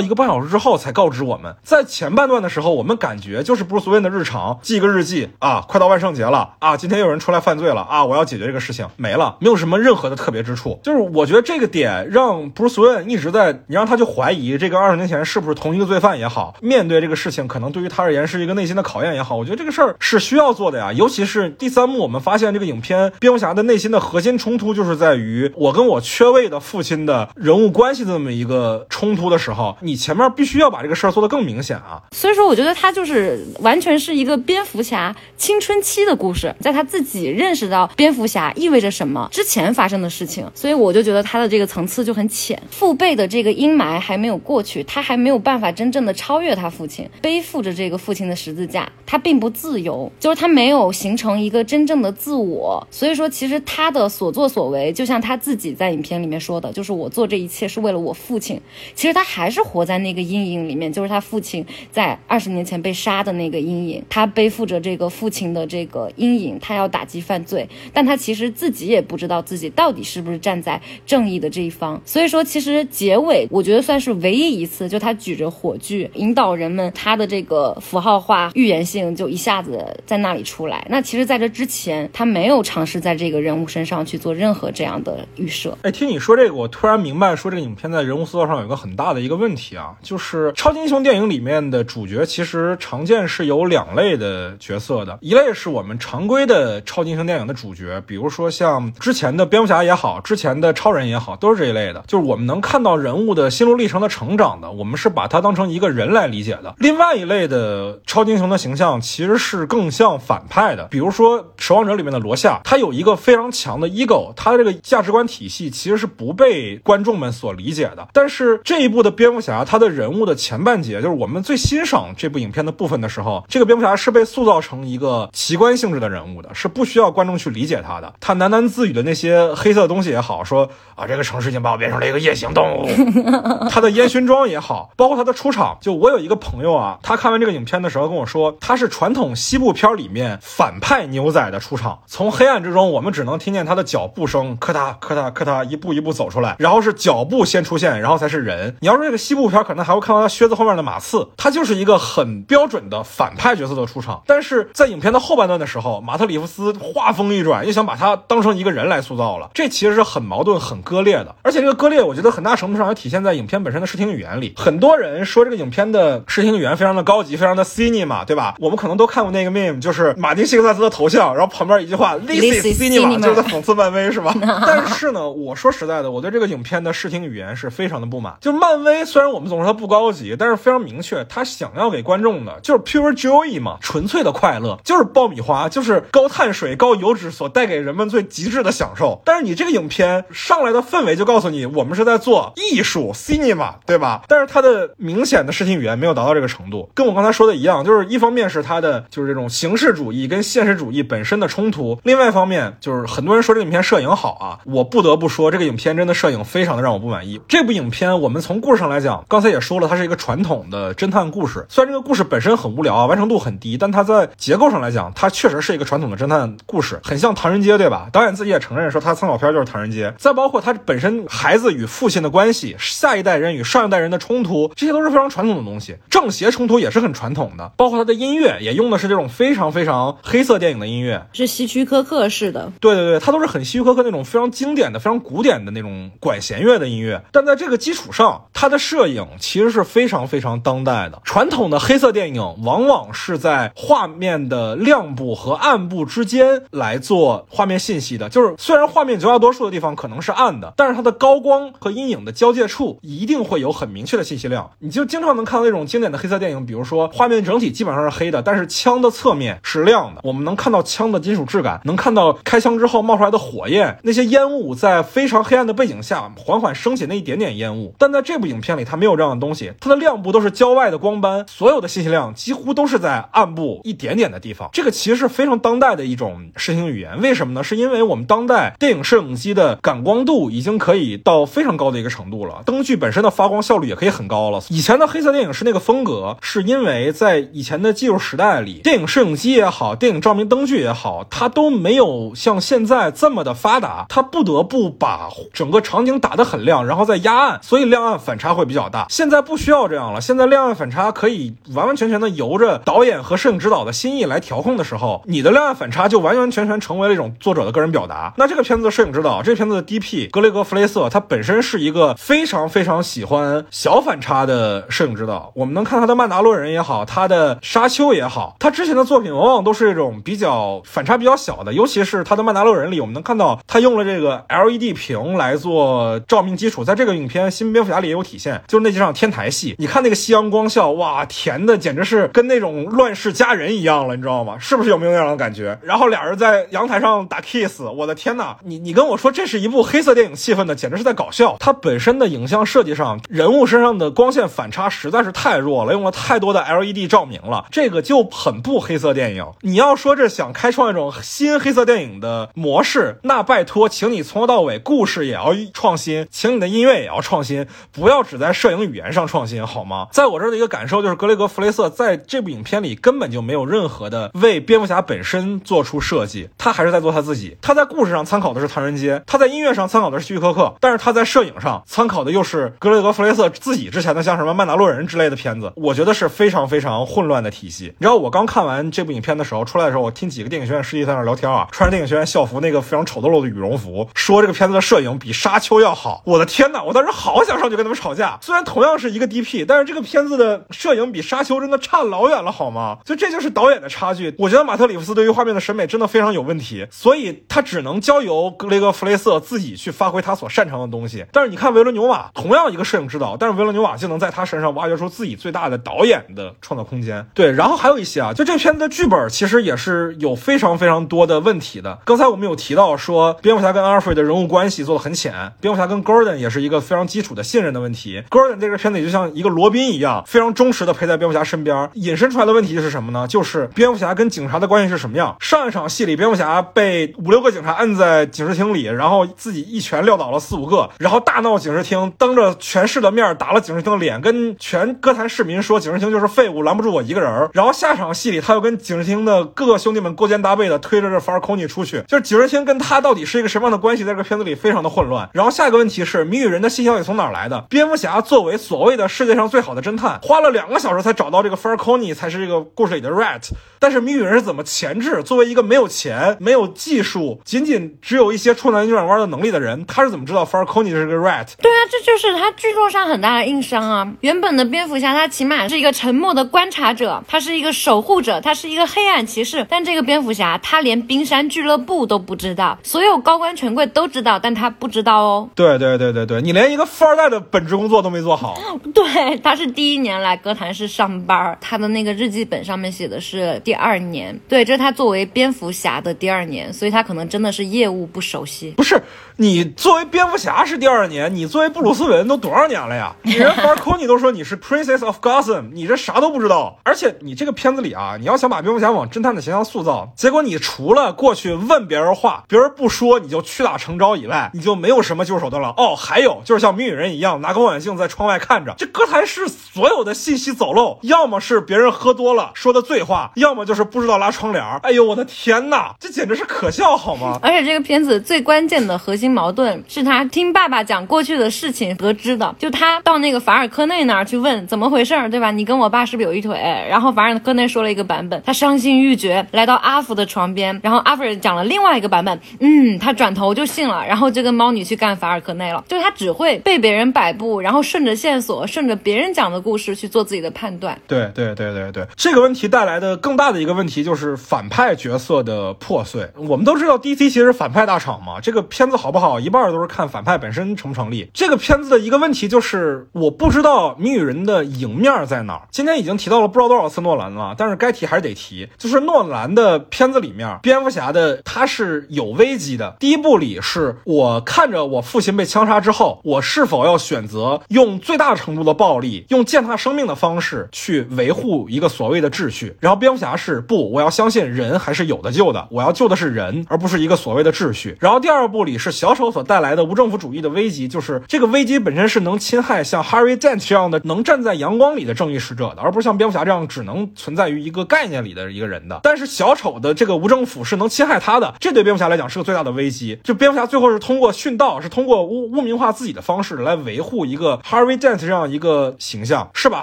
一个半小时之后才告知我们。在前半段的时候，我们感觉就是 Bruce Wayne 的日常，记个日记啊，快到万圣节了啊，今天有人出来犯罪了啊，我要解决这个事情，没了，没有什么任何的特别之处。就是我觉得这个点让 Bruce Wayne 一直在，你让他去怀疑这个二十年前是不是同一个罪犯也好，面对这个事情可能对于他而言是一个内心的考验也好，我觉得这个事儿是需要做的呀。尤其是第三幕，我们发现这个影片蝙蝠侠的内心的核心冲突就是在于我跟我缺位的父亲的人物关系的这么一个冲突的时候，你前面必须要把这个事儿做得更明显啊。所以说，我觉得他就是完全是一个蝙蝠侠青春期的故事，在他自己认识到蝙蝠侠意味着什么之前发生的事情，所以我就觉得他他的这个层次就很浅，父辈的这个阴霾还没有过去，他还没有办法真正的超越他父亲，背负着这个父亲的十字架，他并不自由，就是他没有形成一个真正的自我，所以说其实他的所作所为，就像他自己在影片里面说的，就是我做这一切是为了我父亲，其实他还是活在那个阴影里面，就是他父亲在二十年前被杀的那个阴影，他背负着这个父亲的这个阴影，他要打击犯罪，但他其实自己也不知道自己到底是不是站在正正义的这一方，所以说其实结尾我觉得算是唯一一次，就他举着火炬引导人们，他的这个符号化预言性就一下子在那里出来。那其实在这之前，他没有尝试在这个人物身上去做任何这样的预设。哎，听你说这个，我突然明白，说这个影片在人物塑造上有一个很大的一个问题啊，就是超级英雄电影里面的主角其实常见是有两类的角色的，一类是我们常规的超级英雄电影的主角，比如说像之前的蝙蝠侠也好，之前的超人也也好，都是这一类的，就是我们能看到人物的心路历程的成长的，我们是把它当成一个人来理解的。另外一类的超级英雄的形象其实是更像反派的，比如说《守望者》里面的罗夏，他有一个非常强的 ego，他的这个价值观体系其实是不被观众们所理解的。但是这一部的蝙蝠侠，他的人物的前半节，就是我们最欣赏这部影片的部分的时候，这个蝙蝠侠是被塑造成一个奇观性质的人物的，是不需要观众去理解他的。他喃喃自语的那些黑色东西也好，说啊，这个城市已经把我变成了一个夜行动物。他的烟熏妆也好，包括他的出场，就我有一个朋友啊，他看完这个影片的时候跟我说，他是传统西部片里面反派牛仔的出场，从黑暗之中，我们只能听见他的脚步声，咔嗒咔嗒咔嗒，一步一步走出来，然后是脚步先出现，然后才是人。你要说这个西部片，可能还会看到他靴子后面的马刺，他就是一个很标准的反派角色的出场。但是在影片的后半段的时候，马特里夫斯话锋一转，又想把他当成一个人来塑造了，这其实是很矛盾、很割裂的。而且这个割裂，我觉得很大程度上也体现在影片本身的视听语言里。很多人说这个影片的视听语言非常的高级，非常的 cinema，对吧？我们可能都看过那个 meme，就是马丁·西克萨斯的头像，然后旁边一句话 “This is cinema”，就是在讽刺漫威，是吧？但是呢，我说实在的，我对这个影片的视听语言是非常的不满。就漫威虽然我们总说它不高级，但是非常明确，它想要给观众的就是 pure joy 嘛，纯粹的快乐，就是爆米花，就是高碳水、高油脂所带给人们最极致的享受。但是你这个影片上来的氛围就告诉你，我们是在做艺术 cinema，对吧？但是它的明显的视听语言没有达到这个程度，跟我刚才说的一样，就是一方面是它的就是这种形式主义跟现实主义本身的冲突，另外一方面就是很多人说这个影片摄影好啊，我不得不说这个影片真的摄影非常的让我不满意。这部影片我们从故事上来讲，刚才也说了，它是一个传统的侦探故事，虽然这个故事本身很无聊啊，完成度很低，但它在结构上来讲，它确实是一个传统的侦探故事，很像《唐人街》，对吧？导演自己也承认说他参考片就是《唐人街》，再包括他本身孩子与父亲的关系，下一代人与上一代人的冲突，这些都是非常传统的东西。正邪冲突也是很传统的，包括他的音乐也用的是这种非常非常黑色电影的音乐，是希区柯克式的。对对对，他都是很希区柯克那种非常经典的、非常古典的那种管弦乐的音乐，但在这个基础上，他的摄影其实是非常非常当代的。传统的黑色电影往往是在画面的亮部和暗部之间来做画面信息的，就是虽然画面绝大多数的地方可能是暗的，但是它的高光和阴影的交界处一定会有很明确的信息量。你就经常能看到那种经典的黑色电影，比如说画面整体基本上是黑的，但是枪的侧面是亮的，我们能看到枪的金属质感，能看到开枪之后冒出来的火焰，那些烟雾在非常黑暗的背景下缓缓升起那一点点烟雾。但在这部影片里，它没有这样的东西，它的亮部都是郊外的光斑，所有的信息量几乎都是在暗部一点点的地方。这个其实是非常当代的一种视听语言。为什么呢？是因为我们当代电影摄影机的感光度已经可以到非常高的一个程度了，灯具本身的发光效率也可以很高了。以前的黑色电影是那个风格，是因为在以前的技术时代里，电影摄影机也好，电影照明灯具也好，它都没有像现在这么的发达，它不得不把整个场景打得很亮，然后再压暗，所以亮暗反差会比较大。现在不需要这样了，现在亮暗反差可以完完全全的由着导演和摄影指导的心意来调控的时候，你的亮暗反差就完完全全成为了一种作者的个人表达。那这个片子的摄影指导，这片子的 DP 格雷格弗雷瑟，他本身是一个非常非常喜欢小反差的摄影指导。我们能看他的《曼达洛人》也好，他的《沙丘》也好，他之前的作品往往都是这种比较反差比较小的，尤其是他的《曼达洛人》里，我们能看到他用了这个 LED 屏来做照明基础，在这个影片《新蝙蝠侠》里也有体现，就是那几场天台戏，你看那个夕阳光效，哇，甜的简直是跟那种乱世佳人一样了，你知道吗？是不是有没有那样的感觉？然后俩人在阳台上打 kiss，我的天呐，你你跟我说这是一部黑色电电影气氛的，简直是在搞笑。它本身的影像设计上，人物身上的光线反差实在是太弱了，用了太多的 LED 照明了，这个就很不黑色电影。你要说这想开创一种新黑色电影的模式，那拜托，请你从头到尾故事也要创新，请你的音乐也要创新，不要只在摄影语言上创新，好吗？在我这儿的一个感受就是，格雷格·弗雷瑟在这部影片里根本就没有任何的为蝙蝠侠本身做出设计，他还是在做他自己。他在故事上参考的是《唐人街》，他在音乐上参考的是希区柯克，但是他在摄影上参考的又是格雷格·弗雷瑟自己之前的像什么《曼达洛人》之类的片子，我觉得是非常非常混乱的体系。你知道我刚看完这部影片的时候，出来的时候，我听几个电影学院师弟在那聊天啊，穿着电影学院校服，那个非常丑陋的羽绒服，说这个片子的摄影比《沙丘》要好。我的天哪！我当时好想上去跟他们吵架。虽然同样是一个 DP，但是这个片子的摄影比《沙丘》真的差老远了，好吗？就这就是导演的差距。我觉得马特里夫斯对于画面的审美真的非常有问题，所以他只能交由格雷格·弗雷瑟自己去发挥他所擅长的东西。但是你看维伦纽瓦，同样一个摄影指导，但是维伦纽瓦就能在他身上挖掘出自己最大的导演的创造空间。对，然后还有一些啊，就这片子的剧本其实也是有非常非常多的问题的。刚才我们有提到说，蝙蝠侠跟阿尔弗瑞的人物关系做的很浅，蝙蝠侠跟 Gordon 也是一个非常基础的信任的问题。Gordon 这个片子也就像一个罗宾一样，非常忠实的陪在蝙蝠侠身边。引申出来的问题是什么呢？就是蝙蝠侠跟警察的关系是什么样？上一场戏里，蝙蝠侠被五六个警察摁在警视厅里，然后自己一拳撂倒了四五个，然后大闹警视厅，当着全市的面打了警视厅的脸，跟全歌坛市民说警视厅就是废物，拦不住我一个人。然后下场戏里，他又跟警视厅的各个兄弟们勾肩搭背的推着这法尔科尼出去，就是警视厅跟他到底是一个什么样的关系，在这个片子里非常的混乱。然后下一个问题是谜语人的信消息从哪来的？蝙蝠侠作为所谓的世界上最好的侦探，花了两个小时才找到这个法尔科尼才是这个故事里的 rat，但是谜语人是怎么前置？作为一个没有钱、没有技术、仅仅只有一些出南扭转弯的能力的人，他是怎么知道 f a r c o n i 是个 rat？对啊，这就是他剧作上很大的硬伤啊。原本的蝙蝠侠他起码是一个沉默的观察者，他是一个守护者，他是一个黑暗骑士。但这个蝙蝠侠他连冰山俱乐部都不知道，所有高官权贵都知道，但他不知道哦。对对对对对，你连一个富二代的本职工作都没做好。对，他是第一年来哥谭市上班，他的那个日记本上面写的是第二年。对，这是他作为蝙蝠侠的第二年，所以他可能真的是业务不熟悉。不是你作为蝙蝠侠是第二年，你作为布鲁斯韦恩都多少年了呀？你人法科尼都说你是 Princess of Gotham，你这啥都不知道。而且你这个片子里啊，你要想把蝙蝠侠往侦探的形象塑造，结果你除了过去问别人话，别人不说你就屈打成招以外，你就没有什么救手段了。哦，还有就是像谜语人一样拿个望远镜在窗外看着，这哥谭市所有的信息走漏，要么是别人喝多了说的醉话，要么就是不知道拉窗帘。哎呦我的天哪，这简直是可笑好吗？而且这个片子最关键的核心矛盾是他听爸爸讲过去的事情得知的，就他到那个法尔科内那儿去问怎么回事儿，对吧？你跟我爸是不是有一腿？然后法尔科内说了一个版本，他伤心欲绝，来到阿福的床边，然后阿福讲了另外一个版本，嗯，他转头就信了，然后就跟猫女去干法尔科内了。了，就是他只会被别人摆布，然后顺着线索，顺着别人讲的故事去做自己的判断。对对对对对，这个问题带来的更大的一个问题就是反派角色的破碎。我们都知道 DC 其实反派大厂嘛，这个片子好不好，一半都是看反派本身成不成立。这个片子的一个问题就是，我不知道谜语人的赢面在哪儿。今天已经提到了不知道多少次诺兰了，但是该提还是得提，就是诺兰的片子里面，蝙蝠侠的他是有危机的。第一部里是我看着我父亲被枪杀之后，我是否要选择用最大程度的暴力，用践踏生命的方式去维护一个所谓的秩序？然后蝙蝠侠是不，我要相信人还是有的救的，我要救的是人，而不是一个所谓的秩序。然后第二部里是小丑所带来的无政府主义的危机，就是这个危机本身是能侵害像 Harry Dent 这样的能站在阳光里的正义使者的，而不是像蝙蝠侠这样只能存在于一个概念里的一个人的。但是小丑的这个无政府是能侵害他的，这对蝙蝠侠来讲是个最大的危机。就蝙蝠侠最后是通过殉道，是通过污污名化自己的方式来维护一个 Harvey Dent 这样一个形象，是把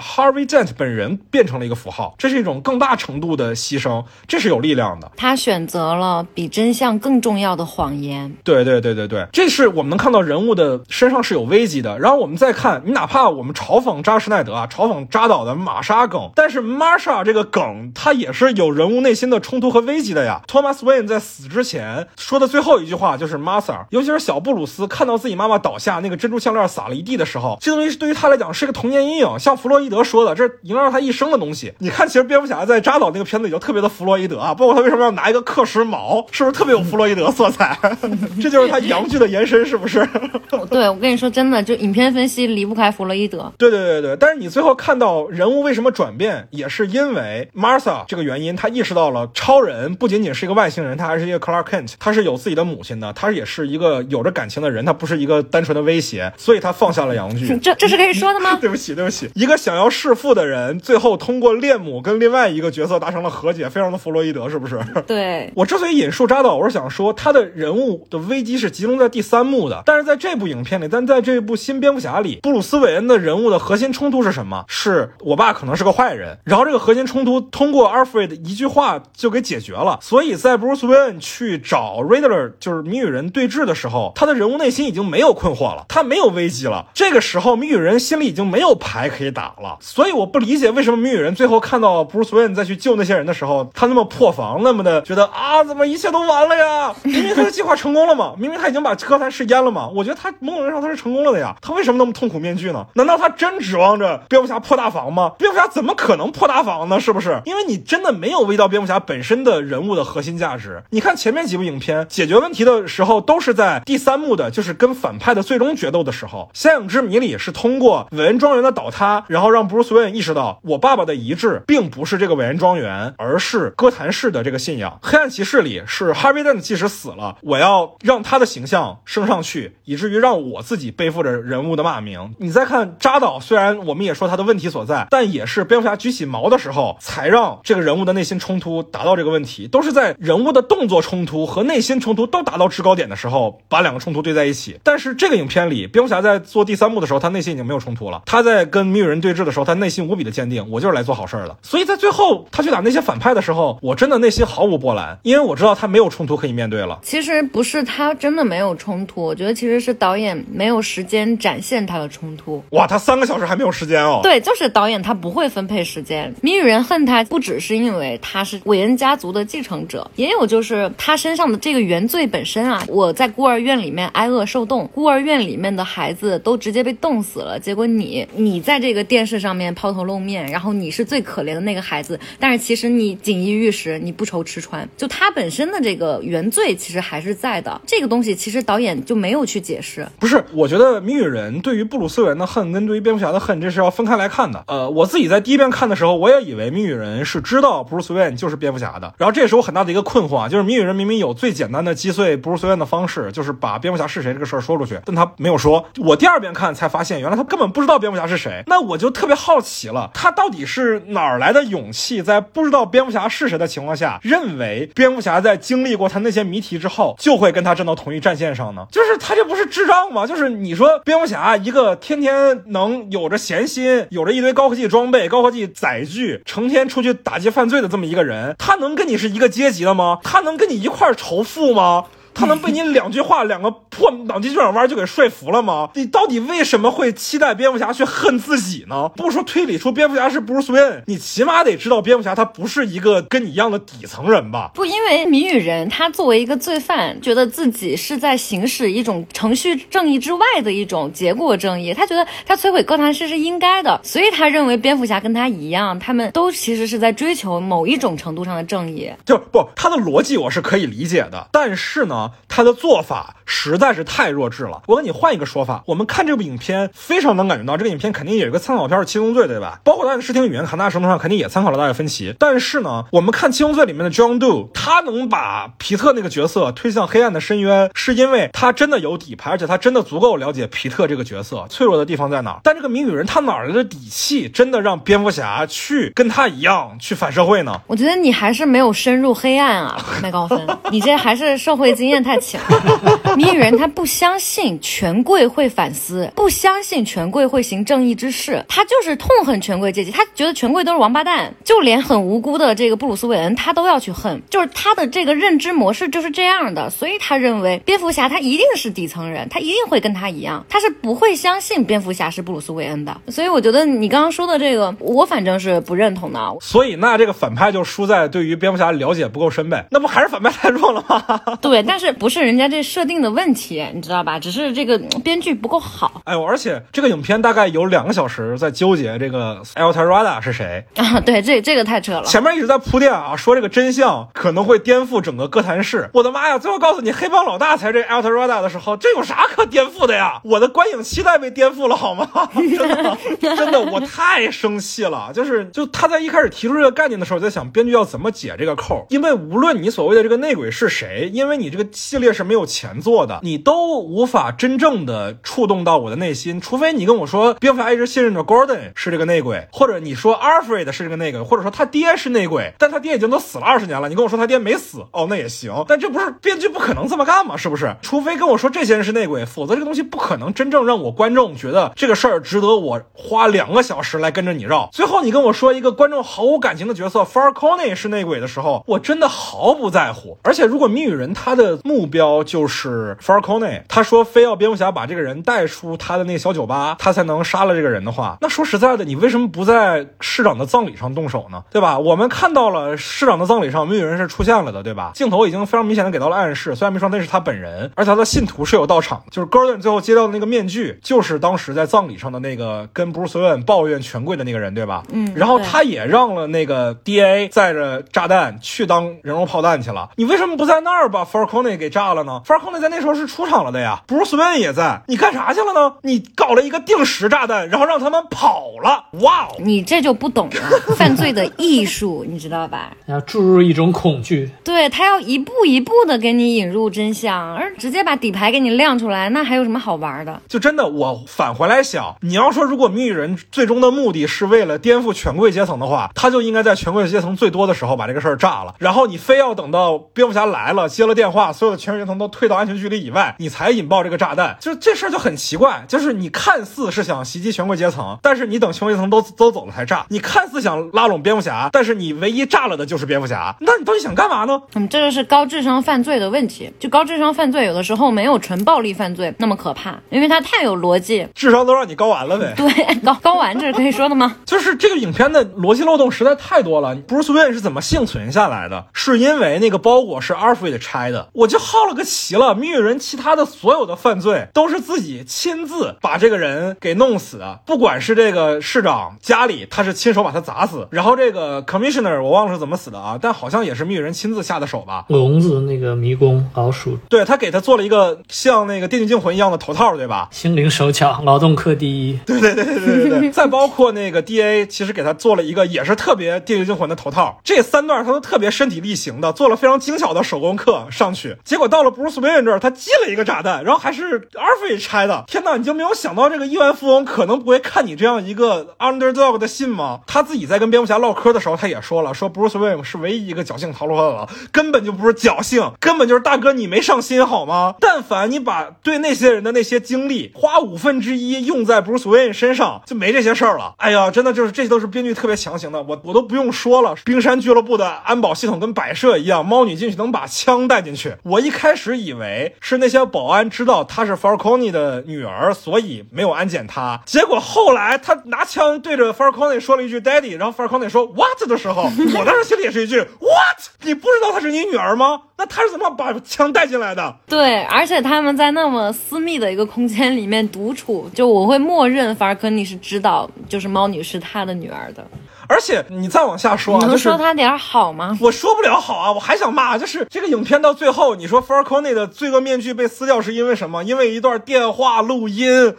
Harvey Dent 本人变成了一个符号，这是一种更大程度的的牺牲，这是有力量的。他选择了比真相更重要的谎言。对对对对对，这是我们能看到人物的身上是有危机的。然后我们再看，你哪怕我们嘲讽扎什奈德啊，嘲讽扎导的玛莎梗，但是 Marsha 这个梗，它也是有人物内心的冲突和危机的呀。Thomas Wayne 在死之前说的最后一句话就是 Martha，尤其是小布鲁斯看到自己妈妈倒下，那个珍珠项链撒了一地的时候，这东西对于他来讲是个童年阴影。像弗洛伊德说的，这影响了他一生的东西。你看，其实蝙蝠侠在扎导那个片子里就特别的弗洛伊德啊，包括他为什么要拿一个克什矛，是不是特别有弗洛伊德色彩？这就是他阳具的延伸，是不是？对我跟你说，真的，就影片分析离不开弗洛伊德。对对对对，但是你最后看到人物为什么转变，也是因为 Martha 这个原因，他意识到了超人不仅仅是一个外星人，他还是一个 Clark Kent，他是有自己的母亲的，他也是一个有着感情的人，他不是一个单纯的威胁，所以他放下了阳具。这这是可以说的吗？对不起，对不起，一个想要弑父的人，最后通过恋母跟另外一个角色达成了和解，非常的弗洛伊德，是不是？对，我之所以引述扎导，我是想说他的人物的危机是集中在第三幕的，但是在这部影片里，但在这部新蝙蝠侠里，布鲁斯韦恩的人物的核心冲突是什么？是我爸可能是个坏人，然后这个核心冲突通过 Alfred 一句话就给解决了。所以在布鲁斯韦恩去找 Riddler 就是谜语人对峙的时候，他的人物内心已经没有困惑了，他没有危机了。这个时候，谜语人心里已经没有牌可以打了。所以我不理解为什么谜语人最后看到布鲁斯韦恩再去救那些人的时候，他那么破防，那么的觉得啊，怎么一切都完了呀？明明他的计划成功了嘛，明明他已经把哥谭市淹了嘛。我觉得他某种意义上他是成功了的呀。他为什么那么痛苦面具呢？难道他真指望着蝙蝠侠破大防吗？蝙蝠侠怎么可能破大防呢？是不是？因为你真的没有微到蝙蝠侠本身的人物的核心价值。你看前面几部影片解决问题的时候，都是在第三幕的，就是跟反派的最终决斗的时候。《仙影之谜》里是通过韦恩庄园的倒塌，然后让布鲁斯韦恩意识到，我爸爸的遗志并不是这个韦恩庄园，而是哥谭市的这个信仰。黑暗骑士里是 harvard 即使死了，我要让他的形象升上去，以至于让我自己背负着人物的骂名。你再看扎导，虽然我们也说他的问题所在，但也是蝙蝠侠举起矛的时候，才让这个人物的内心冲突达到这个问题，都是在人物的动作冲突和内心冲突都达到制高点的时候，把两个冲突对在一起。但是这个影片里，蝙蝠侠在做第三幕的时候，他内心已经没有冲突了。他在跟谜语人对峙的时候，他内心无比的坚定，我就是来做好事儿的。所以在最后他去打那些反派的时候，我真的内心毫无波澜，因为我知道他没有冲突可以面对了。其实不是他真的没有冲突，我觉得其实是导演没有时间展现他的冲突。哇，他三个小时还没有时间哦。对，就是导演他不会分配时间。谜语人恨他，不只是因为他是韦恩家族的继承者，也有就是他身上的这个原罪本身啊。我在孤儿院里面挨饿受冻，孤儿院里面的孩子都直接被冻死了，结果你你在这个电视上面抛头露面，然后你是最可怜的那个孩子，但是其实你锦衣玉食，你不愁吃穿。就他本身的这个原罪其实还是在的，这个东西其实导演就没有去解释。不是，我觉得谜语人对于布鲁斯韦恩的恨跟对于蝙蝠侠的恨，这是要分开来看的。呃，我自己在第一遍看的时候，我也以为谜语人是知道布鲁斯韦恩就是蝙蝠侠的，然后这也是我很大的一个困惑啊，就是谜语人明明有最简单的击碎布鲁斯韦恩的方式，就是把蝙蝠侠是谁这个事儿说出去，但他没有说。我第二遍看才发现，原来他根本不知道蝙蝠侠是谁。那我就特别好奇了，他到底是哪儿来的勇气，在不知道蝙蝠侠是谁的情况下，认为蝙蝠侠在经历过他那些谜题之后，就会跟他站到同一战线上呢？就是他这不是智障吗？就是你说蝙蝠侠一个天天能有着闲心，有着一堆高科技装备、高科技载具，成天出去打击犯罪的这么一个人，他能跟你是一个阶级的吗？他能跟你一块仇富吗？他能被你两句话、两个破脑筋急转弯就给说服了吗？你到底为什么会期待蝙蝠侠去恨自己呢？不说推理出蝙蝠侠是布鲁斯韦恩，你起码得知道蝙蝠侠他不是一个跟你一样的底层人吧？不，因为谜语人他作为一个罪犯，觉得自己是在行使一种程序正义之外的一种结果正义，他觉得他摧毁哥谭市是应该的，所以他认为蝙蝠侠跟他一样，他们都其实是在追求某一种程度上的正义。就不，他的逻辑我是可以理解的，但是呢，他的做法实在是太弱智了。我跟你换一个说法，我们看这部影片，非常能感觉到这个影片肯定有一个参考片是《七宗罪》，对吧？包括他的视听语言，很大程度上肯定也参考了大卫芬奇。但是呢，我们看《七宗罪》里面的 John Doe，他能把皮特那个角色推向黑暗的深渊，是因为他真的有底牌，而且他真的足够了解皮特这个角色脆弱的地方在哪。但这个谜语人他哪来的底气，真的让蝙蝠侠去跟他一样去反社会呢？我觉得你还是没有深入黑暗啊，麦高芬，你这还是社会经验太浅了。谜语人他不相信权贵会反思，不相信权贵会行正义之事，他就是痛恨权贵阶级，他觉得权贵都是王八蛋，就连很无辜的这个布鲁斯韦恩他都要去恨，就是他的这个认知模式就是这样的，所以他认为蝙蝠侠他一定是底层人，他一定会跟他一样，他是不会相信蝙蝠侠是布鲁斯韦恩的。所以我觉得你刚刚说的这个，我反正是不认同的。所以那这个反派就输在对于蝙蝠侠了解不够深呗，那不还是反派太弱了吗？对，但是不是人家这设定的问题，你知道吧？只是这个编剧不够好哎呦，而且这个影片大概有两个小时在纠结这个 e l t a r a d a 是谁，啊。对，这这个太扯了。前面一直在铺垫啊，说这个真相可能会颠覆整个哥谭市。我的妈呀！最后告诉你黑帮老大才是这 El Terada 的时候，这有啥可颠覆的呀？我的观影期待被颠覆了好吗？真的，真的，我太生气了。就是，就他在一开始提出这个概念的时候，我在想编剧要怎么解这个扣，因为无论你所谓的这个内鬼是谁，因为你这个系列是没有前作的，你都无法真正的触动到我的内心，除非你跟我说蝙蝠侠一直信任着 Gordon 是这个内鬼，或者你说 Alfred 是这个内鬼，或者说他爹是内鬼，但他爹已经都死了二十年了，你跟我说他爹没死，哦，那也行，但这不是编剧不可能这么干吗？是不是？除非跟我说这些人是内鬼，否则这个东西不可能真正让我观众觉得这个事儿值得我花两个小时来跟着你绕。最后你跟我说一个观众毫无感情的角色 Farcone 是内鬼的时候，我真的毫不在乎。而且如果谜语人他的目标就是 Falcone，他说非要蝙蝠侠把这个人带出他的那个小酒吧，他才能杀了这个人的话，那说实在的，你为什么不在市长的葬礼上动手呢？对吧？我们看到了市长的葬礼上谜语人是出现了的，对吧？镜头已经非常明显的给到了暗示，虽然没说那是他本人，而且他的信徒是有到场的，就是 Gordon 最后接到的那个面具，就是当时在葬礼上的那个跟 Bruce Wayne 抱怨权贵的那个人，对吧？嗯然后他也让了那个 DA 载着炸弹去当人肉炮弹去了。你为什么不在那儿把 Falcone 给炸了呢？Falcone 在那时候是出场了的呀，Bruce Wayne 也在，你干啥去了呢？你搞了一个定时炸弹，然后让他们跑了。哇哦！你这就不懂了，犯罪的艺术，你知道吧？要注入一种恐惧。对他要一步一步的给你引入真相，而直接把底牌给你亮出来，那还有什么好玩的？就真的，我返回来想，你要说如果谜语人最终的目的是为了颠覆权贵阶层的话，他就应该在权贵阶层最多的时候把这个事儿炸了，然后你非要等到蝙蝠侠来了，接了电话，所有的权贵阶层都退到安全距离以外，你才引爆这个炸弹，就这事儿就很奇怪，就是你看似是想袭击权贵阶层，但是你等权贵阶层都都走了才炸，你看似想拉拢蝙蝠侠，但是你唯一炸了的就是蝙蝠侠，那你到底想干嘛呢？嗯，这就是高智商犯罪的问题。就高智商犯罪，有的时候没有纯暴力犯罪那么可怕，因为它太有逻辑。智商都让你高完了呗。对，高高完这是可以说的吗？就是这个影片的逻辑漏洞实在太多了。Bruce Wayne 是怎么幸存下来的？是因为那个包裹是 Alfred 拆的。我就好了个奇了，谜语人其他的所有的犯罪都是自己亲自把这个人给弄死的，不管是这个市长家里，他是亲手把他砸死，然后这个 Commissioner 我忘了是怎么死的啊，但好像也是谜语人亲自下的手吧。笼子那个迷宫老鼠对他给他做了一个像那个电锯惊魂一样的头套，对吧？心灵手巧，劳动课第一。对对对对对对对，再包括那个 D A，其实给他做了一个也是特别《电锯惊魂》的头套，这三段他都特别身体力行的，做了非常精巧的手工课上去。结果到了 Bruce Wayne 这儿，他寄了一个炸弹，然后还是 Alfred 拆的。天哪，你就没有想到这个亿万富翁可能不会看你这样一个 underdog 的信吗？他自己在跟蝙蝠侠唠嗑的时候，他也说了，说 Bruce Wayne 是唯一一个侥幸逃脱的了，根本就不是侥幸，根本就是大哥你没上心好吗？但凡你把对那些人的那些精力花五分之一用在 Bruce Wayne 身上，就没这些事儿了。哎呀，真的就是这些都是编剧特别强行的，我我都不用说了。冰山俱乐部的安保系统跟摆设一样，猫女进去能把枪带进去，我一开始以为是那些保安知道她是 Falcone 的女儿，所以没有安检她。结果后来他拿枪对着 Falcone 说了一句 “Daddy”，然后 Falcone 说 “What” 的时候，我当时心里也是一句 “What”，你不知道她是你女儿吗？那他是怎么把枪带进来的？对，而且他们在那么私密的一个空间里面独处，就我会默认法尔科尼是知道，就是猫女是他的女儿的。而且你再往下说啊，能就说他点好吗？我说不了好啊，我还想骂，就是这个影片到最后，你说 f a r c o n e 的罪恶面具被撕掉是因为什么？因为一段电话录音。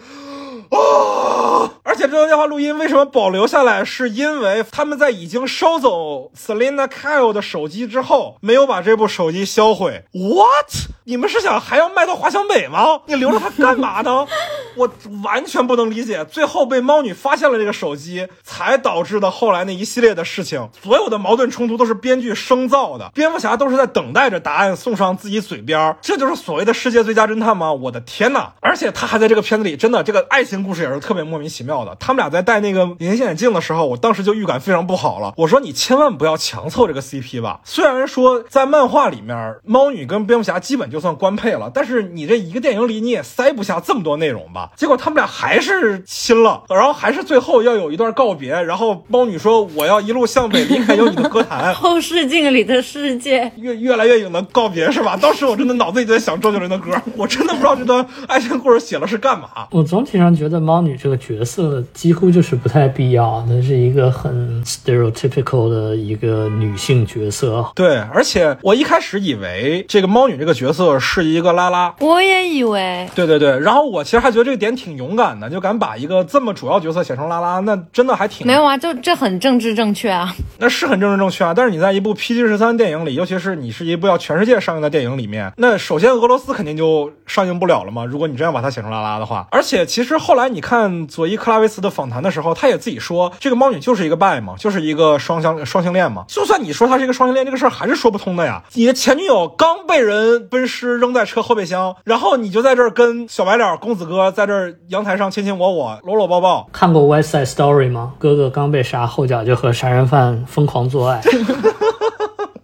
啊！而且这段电话录音为什么保留下来？是因为他们在已经收走 Selina Kyle 的手机之后，没有把这部手机销毁。What？你们是想还要卖到华强北吗？你留着它干嘛呢？我完全不能理解。最后被猫女发现了这个手机，才导致的后来那一系列的事情。所有的矛盾冲突都是编剧生造的，蝙蝠侠都是在等待着答案送上自己嘴边儿。这就是所谓的世界最佳侦探吗？我的天哪！而且他还在这个片子里，真的这个爱情故事也是特别莫名其妙的。他们俩在戴那个隐形眼镜的时候，我当时就预感非常不好了。我说你千万不要强凑这个 CP 吧。虽然说在漫画里面，猫女跟蝙蝠侠基本就算官配了，但是你这一个电影里你也塞不下这么多内容吧？结果他们俩还是亲了，然后还是最后要有一段告别，然后猫女说我要一路向北离开有你的歌坛。后视镜里的世界，越越来越有的告别是吧？当时我真的脑子里在想周杰伦的歌，我真的不知道这段爱情故事写了是干嘛。我总体上觉得猫女这个角色几乎就是不太必要，那是一个很 stereotypical 的一个女性角色。对，而且我一开始以为这个猫女这个角色是一个拉拉，我也以为。对对对，然后我其实还觉得这个点挺勇敢的，就敢把一个这么主要角色写成拉拉，那真的还挺没有啊，就这很政治正确啊。那是很政治正确啊。但是你在一部 PG 十三电影里，尤其是你是一部要全世界上映的电影里面，那首先俄罗斯肯定就上映不了了嘛。如果你真要把它写成拉拉的话，而且其实后来你看佐伊克拉维茨的访谈的时候，他也自己说，这个猫女就是一个 bi 嘛，就是一个双相双性恋嘛。就算你说她是一个双性恋，这个事儿还是说不通的呀。你的前女友刚被人分尸扔在车后备箱，然后你就在这儿跟小白脸公子哥在这儿阳台上卿卿我我搂搂抱抱，看过《West Side Story》吗？哥哥刚被杀，后脚就和杀人犯疯狂做爱。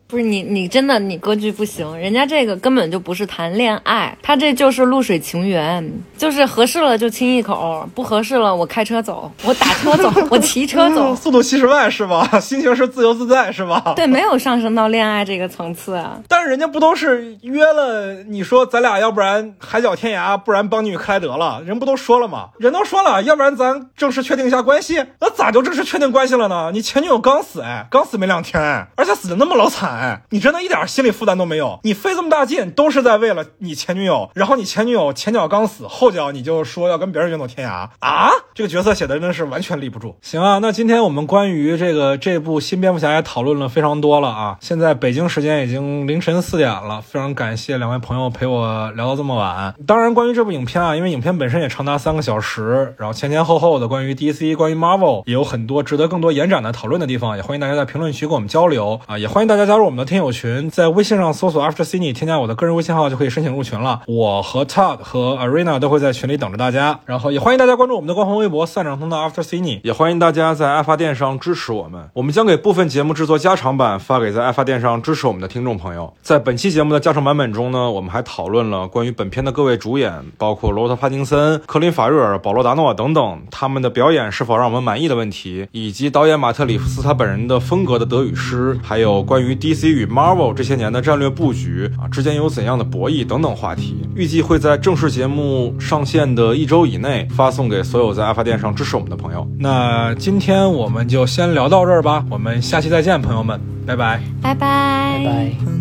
不是你，你真的你格局不行，人家这个根本就不是谈恋爱，他这就是露水情缘，就是合适了就亲一口，不合适了我开车走，我打车走，我骑车走，速度七十迈是吧？心情是自由自在是吧？对，没有上升到恋爱这个层次啊。但是人家不都是约了？你说咱俩要不然海角天涯，不然邦尼与克莱德了？人不都说了吗？人都说了，要不然咱正式确定一下关系。那咋就正式确定关系了呢？你前女友刚死哎，刚死没两天哎，而且死的那么老惨哎，你真的一点心理负担都没有？你费这么大劲都是在为了你前女友，然后你前女友前脚刚死，后脚你就说要跟别人远走天涯啊？这个角色写的真的是完全立不住。行啊，那今天我们关于这个这部新蝙蝠侠也讨论了非常多了啊。现在北京时间已经凌晨四点了，非常感谢两位朋友陪我聊到这么晚。当然，关于这部影片啊，因为影片本身也长达三个小时，然后前前后后的关于 DC、关于 Marvel 也有很多值得更多延展的讨论的地方，也欢迎大家在评论区跟我们交流啊，也欢迎大家加入我们的听友群，在微信上搜索 After Cine，添加我的个人微信号就可以申请入群了。我和 Todd 和 Arena 都会在群里等着大家，然后也欢迎大家关注我们的官方微博散场通道 After Cine，也欢迎大家在爱发电上支持我们，我们将给部分节目制作加长版，发给在爱发电上支持我们的听众朋友。在本期节目的加长版本中呢，我们还讨论了关于本片的各位主演，包括罗伯特·帕丁森、克林·法瑞尔、保罗·达诺等等，他们的表演是否让我们满意的问题，以及导演马特·里夫斯他本人的风格的得与失，还有关于 DC 与 Marvel 这些年的战略布局啊之间有怎样的博弈等等话题。预计会在正式节目上线的一周以内发送给所有在爱发电上支持我们的朋友。那今天我们就先聊到这儿吧，我们下期再见，朋友们，拜拜。拜拜拜拜。